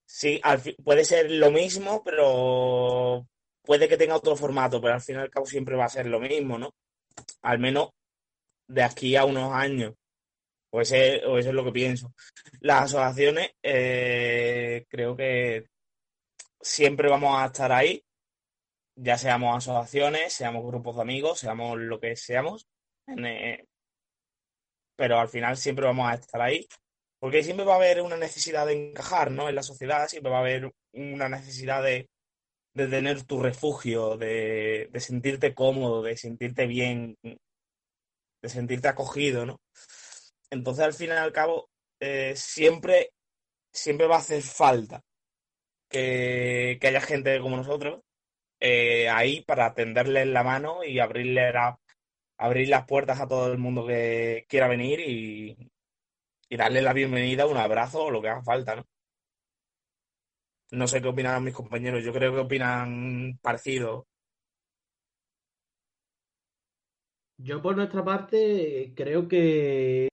Sí, puede ser lo mismo, pero puede que tenga otro formato, pero al fin y al cabo siempre va a ser lo mismo, ¿no? Al menos de aquí a unos años. O, eso es lo que pienso. Las asociaciones, eh, creo que siempre vamos a estar ahí, ya seamos asociaciones, seamos grupos de amigos, seamos lo que seamos, eh, pero al final siempre vamos a estar ahí, porque siempre va a haber una necesidad de encajar, ¿no? En la sociedad siempre va a haber una necesidad de, de tener tu refugio, de, de sentirte cómodo, de sentirte bien de sentirte acogido, ¿no? Entonces, al fin y al cabo, eh, siempre, siempre va a hacer falta que, haya gente como nosotros eh, ahí para tenderles la mano y abrirle abrir las puertas a todo el mundo que quiera venir y, y darle la bienvenida, un abrazo o lo que haga falta, ¿no? No sé qué opinan mis compañeros, yo creo que opinan parecido. Yo por nuestra parte creo que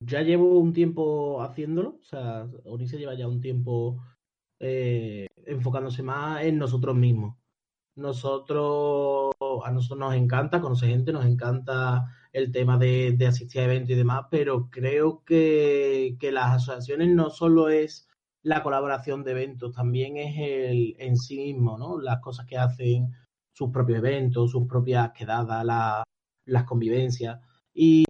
ya llevo un tiempo haciéndolo, o sea, Onise lleva ya un tiempo eh, enfocándose más en nosotros mismos. Nosotros, a nosotros nos encanta conocer gente, nos encanta el tema de, asistir a eventos y demás, pero creo que, que, las asociaciones no solo es la colaboración de eventos, también es el en sí mismo, ¿no? Las cosas que hacen sus propios eventos, sus propias quedadas, la, las convivencias y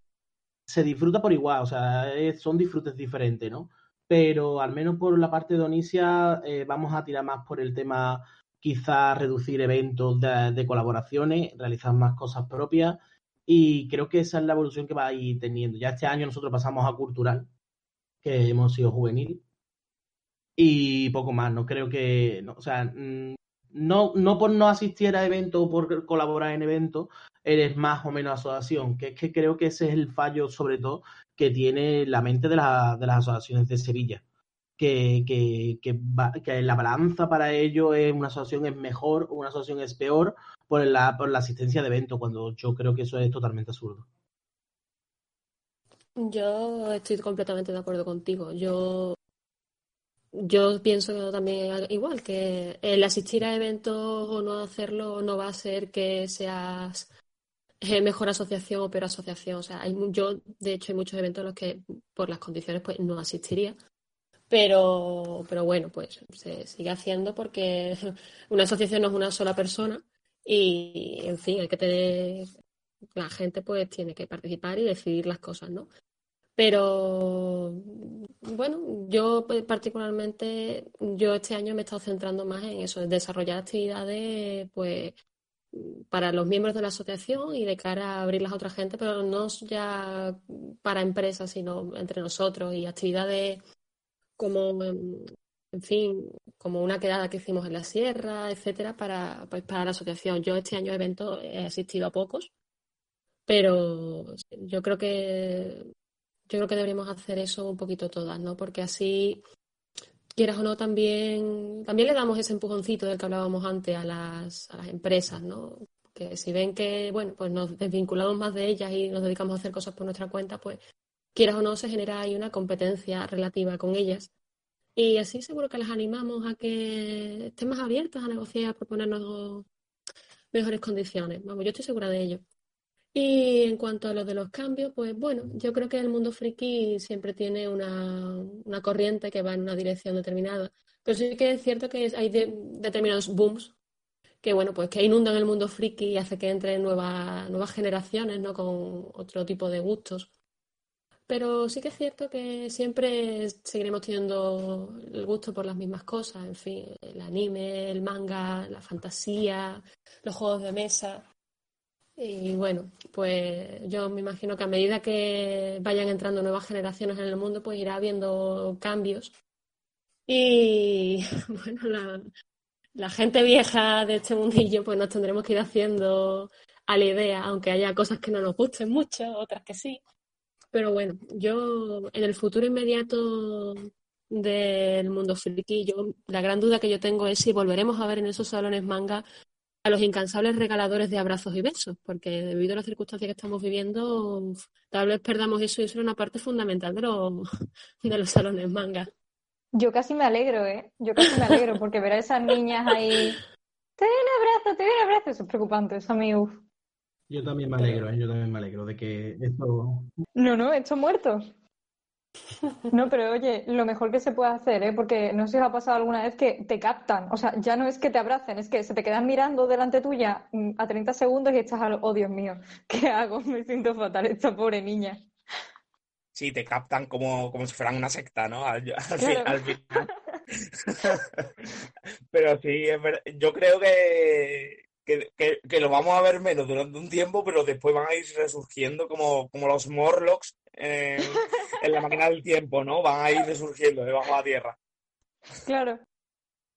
se disfruta por igual, o sea, son disfrutes diferentes, ¿no? Pero al menos por la parte de Onicia eh, vamos a tirar más por el tema quizás reducir eventos de, colaboraciones, realizar más cosas propias y creo que esa es la evolución que va a ir teniendo. Ya este año nosotros pasamos a cultural, que hemos sido juvenil y poco más, no creo que, no, o sea, mm, no, no por no asistir a eventos o por colaborar en eventos, eres más o menos asociación, que es que creo que ese es el fallo, sobre todo, que tiene la mente de, las asociaciones de Sevilla. Que, que, que, la balanza para ello es una asociación es mejor o una asociación es peor por la, por la asistencia de eventos, cuando yo creo que eso es totalmente absurdo. Yo estoy completamente de acuerdo contigo. Yo yo pienso también igual, que el asistir a eventos o no hacerlo no va a ser que seas mejor asociación o peor asociación. O sea, hay, yo, de hecho, hay muchos eventos en los que por las condiciones pues no asistiría. Pero, pero bueno, pues se sigue haciendo porque una asociación no es una sola persona y, en fin, hay que tener, la gente pues tiene que participar y decidir las cosas, ¿no? Pero bueno, yo particularmente, yo este año me he estado centrando más en eso, en desarrollar actividades pues para los miembros de la asociación y de cara a abrirlas a otra gente, pero no ya para empresas, sino entre nosotros y actividades como, en fin, como una quedada que hicimos en la sierra, etcétera, para, pues, para la asociación. Yo este año evento he asistido a pocos, pero yo creo que yo creo que deberíamos hacer eso un poquito todas, ¿no? Porque así quieras o no, también, también le damos ese empujoncito del que hablábamos antes a las, a las empresas, ¿no? Que si ven que, bueno, pues nos desvinculamos más de ellas y nos dedicamos a hacer cosas por nuestra cuenta, pues quieras o no, se genera ahí una competencia relativa con ellas. Y así seguro que las animamos a que estén más abiertas a negociar, a proponernos mejores condiciones. Vamos, yo estoy segura de ello. Y en cuanto a lo de los cambios, pues bueno, yo creo que el mundo friki siempre tiene una, una corriente que va en una dirección determinada. Pero sí que es cierto que hay determinados booms que bueno, pues que inundan el mundo friki y hace que entren nuevas, nuevas generaciones, ¿no? Con otro tipo de gustos. Pero sí que es cierto que siempre seguiremos teniendo el gusto por las mismas cosas, en fin, el anime, el manga, la fantasía, los juegos de mesa. Y bueno, pues yo me imagino que a medida que vayan entrando nuevas generaciones en el mundo, pues irá habiendo cambios. Y bueno, la, gente vieja de este mundillo, pues nos tendremos que ir haciendo a la idea, aunque haya cosas que no nos gusten mucho, otras que sí. Pero bueno, yo en el futuro inmediato del mundo friki, yo, la gran duda que yo tengo es si volveremos a ver en esos salones manga a los incansables regaladores de abrazos y besos, porque debido a las circunstancias que estamos viviendo, tal vez perdamos eso y eso es una parte fundamental de los, de los salones manga. Yo casi me alegro, ¿eh? Yo casi me alegro, porque ver a esas niñas ahí, te doy un abrazo, te doy un abrazo, eso es preocupante, eso a mí, uff. Yo también me alegro, ¿eh? yo también me alegro de que esto... No, no, esto muerto. No, pero oye, lo mejor que se puede hacer, ¿eh? porque no sé si os ha pasado alguna vez que te captan. O sea, ya no es que te abracen, es que se te quedan mirando delante tuya mm, a 30 segundos y estás al, oh Dios mío, ¿qué hago? Me siento fatal, esta pobre niña. Sí, te captan como, como si fueran una secta, ¿no? Al, final. pero sí, yo creo que, que, lo vamos a ver menos durante un tiempo, pero después van a ir resurgiendo como, como los Morlocks en, la máquina del tiempo, ¿no? Van a ir resurgiendo debajo de la tierra. Claro.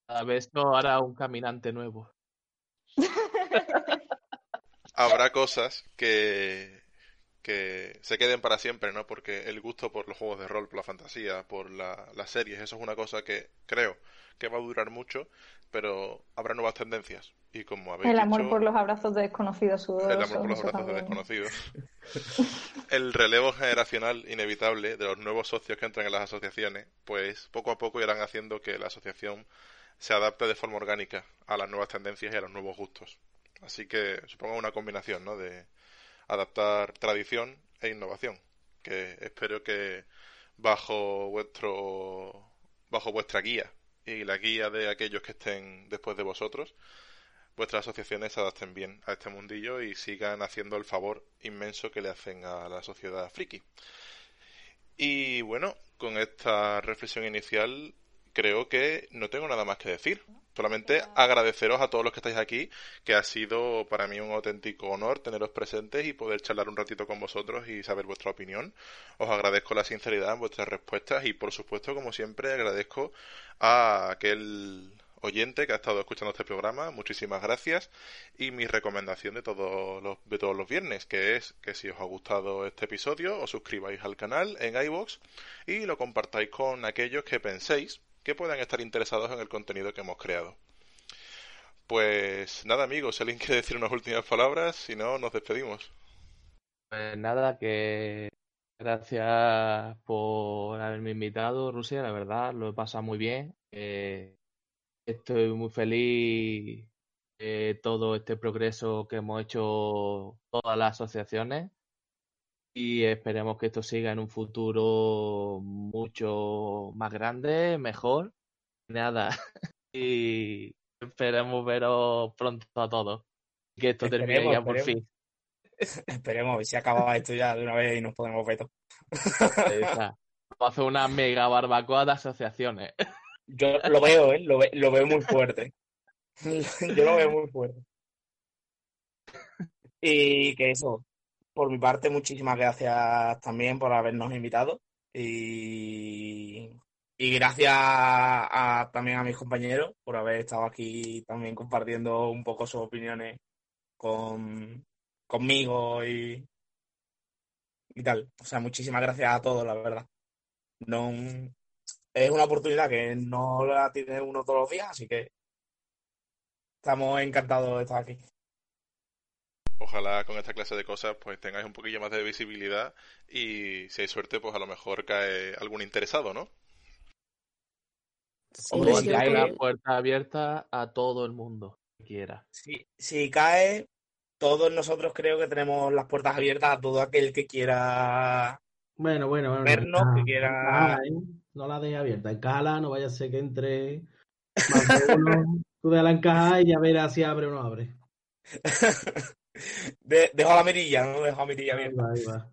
Cada vez no hará un caminante nuevo. Habrá cosas que, que se queden para siempre, ¿no? Porque el gusto por los juegos de rol, por la fantasía, por las series, eso es una cosa que creo que va a durar mucho, pero habrá nuevas tendencias. Y como habéis el amor por los abrazos de desconocidos El amor por los abrazos de desconocidos. el relevo generacional inevitable de los nuevos socios que entran en las asociaciones, pues poco a poco irán haciendo que la asociación se adapte de forma orgánica a las nuevas tendencias y a los nuevos gustos. Así que supongo una combinación, ¿no? De adaptar tradición e innovación, que espero que bajo vuestro bajo vuestra guía y la guía de aquellos que estén después de vosotros, vuestras asociaciones se adapten bien a este mundillo y sigan haciendo el favor inmenso que le hacen a la sociedad friki. Y bueno, con esta reflexión inicial creo que no tengo nada más que decir. Solamente agradeceros a todos los que estáis aquí, que ha sido para mí un auténtico honor teneros presentes y poder charlar un ratito con vosotros y saber vuestra opinión. Os agradezco la sinceridad en vuestras respuestas y por supuesto, como siempre, agradezco a aquel oyente que ha estado escuchando este programa, muchísimas gracias. Y mi recomendación de todos los, de todos los viernes, que es que si os ha gustado este episodio, os suscribáis al canal en iVoox y lo compartáis con aquellos que penséis que puedan estar interesados en el contenido que hemos creado. Pues nada, amigos, si alguien quiere decir unas últimas palabras, si no, nos despedimos. Pues nada, que gracias por haberme invitado, Rusia, la verdad, lo he pasado muy bien. Eh, estoy muy feliz de todo este progreso que hemos hecho todas las asociaciones y esperemos que esto siga en un futuro mucho más grande, mejor. Nada. y esperemos veros pronto a todos. Que esto termine ya por fin. Esperemos, si acaba esto ya de una vez y nos podemos ver Vamos a hacer una mega barbacoa de asociaciones. Yo lo veo, ¿eh? Lo, lo veo muy fuerte. Yo lo veo muy fuerte. Y que eso, por mi parte, muchísimas gracias también por habernos invitado y, gracias también a mis compañeros por haber estado aquí también compartiendo un poco sus opiniones con, conmigo y, y tal. O sea, muchísimas gracias a todos, la verdad. No, es una oportunidad que no la tiene uno todos los días, así que estamos encantados de estar aquí. Ojalá con esta clase de cosas pues tengáis un poquillo más de visibilidad y si hay suerte pues a lo mejor cae algún interesado, ¿no? Sí, Hombre, sí, si hay la puerta abierta a todo el mundo que quiera. Si, si cae, todos nosotros creo que tenemos las puertas abiertas a todo aquel que quiera. Bueno, bueno, bueno. Vernos, encaja- que quiera- encájala, ¿eh? No la dejes abierta. Encájala, no vaya a ser que entre más de uno. Tú déjala encajar y ya verás si abre o no abre. De- dejo la mirilla, ¿no? Dejo la mirilla Ahí abierta. va, ahí va.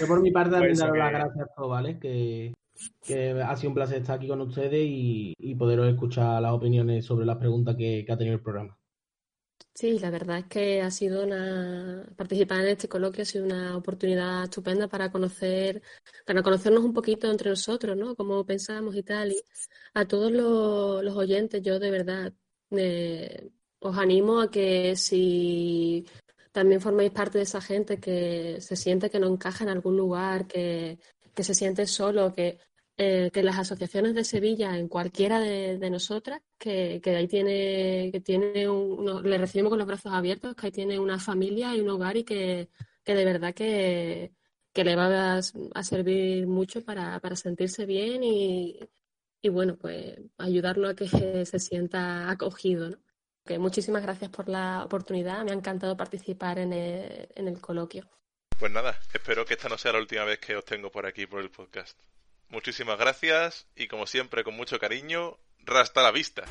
Yo por mi parte también Pues daros las que- gracias a todos, ¿vale? Que, que ha sido un placer estar aquí con ustedes y, y poderos escuchar las opiniones sobre las preguntas que, que ha tenido el programa. Sí, la verdad es que ha sido una participar en este coloquio ha sido una oportunidad estupenda para conocer, para conocernos un poquito entre nosotros, ¿no? Cómo pensamos y tal. Y a todos los, los oyentes, yo de verdad eh, os animo a que si también formáis parte de esa gente que se siente que no encaja en algún lugar, que, que se siente solo, que eh, que las asociaciones de Sevilla, en cualquiera de, de nosotras, que, que ahí tiene, que tiene un, le recibimos con los brazos abiertos, que ahí tiene una familia y un hogar y que, que de verdad que, que le va a, a servir mucho para, para sentirse bien y, y bueno, pues ayudarlo a que se sienta acogido, ¿no? Muchísimas gracias por la oportunidad, me ha encantado participar en el, en el coloquio. Pues nada, espero que esta no sea la última vez que os tengo por aquí por el podcast. Muchísimas gracias y como siempre con mucho cariño, rasta la vista.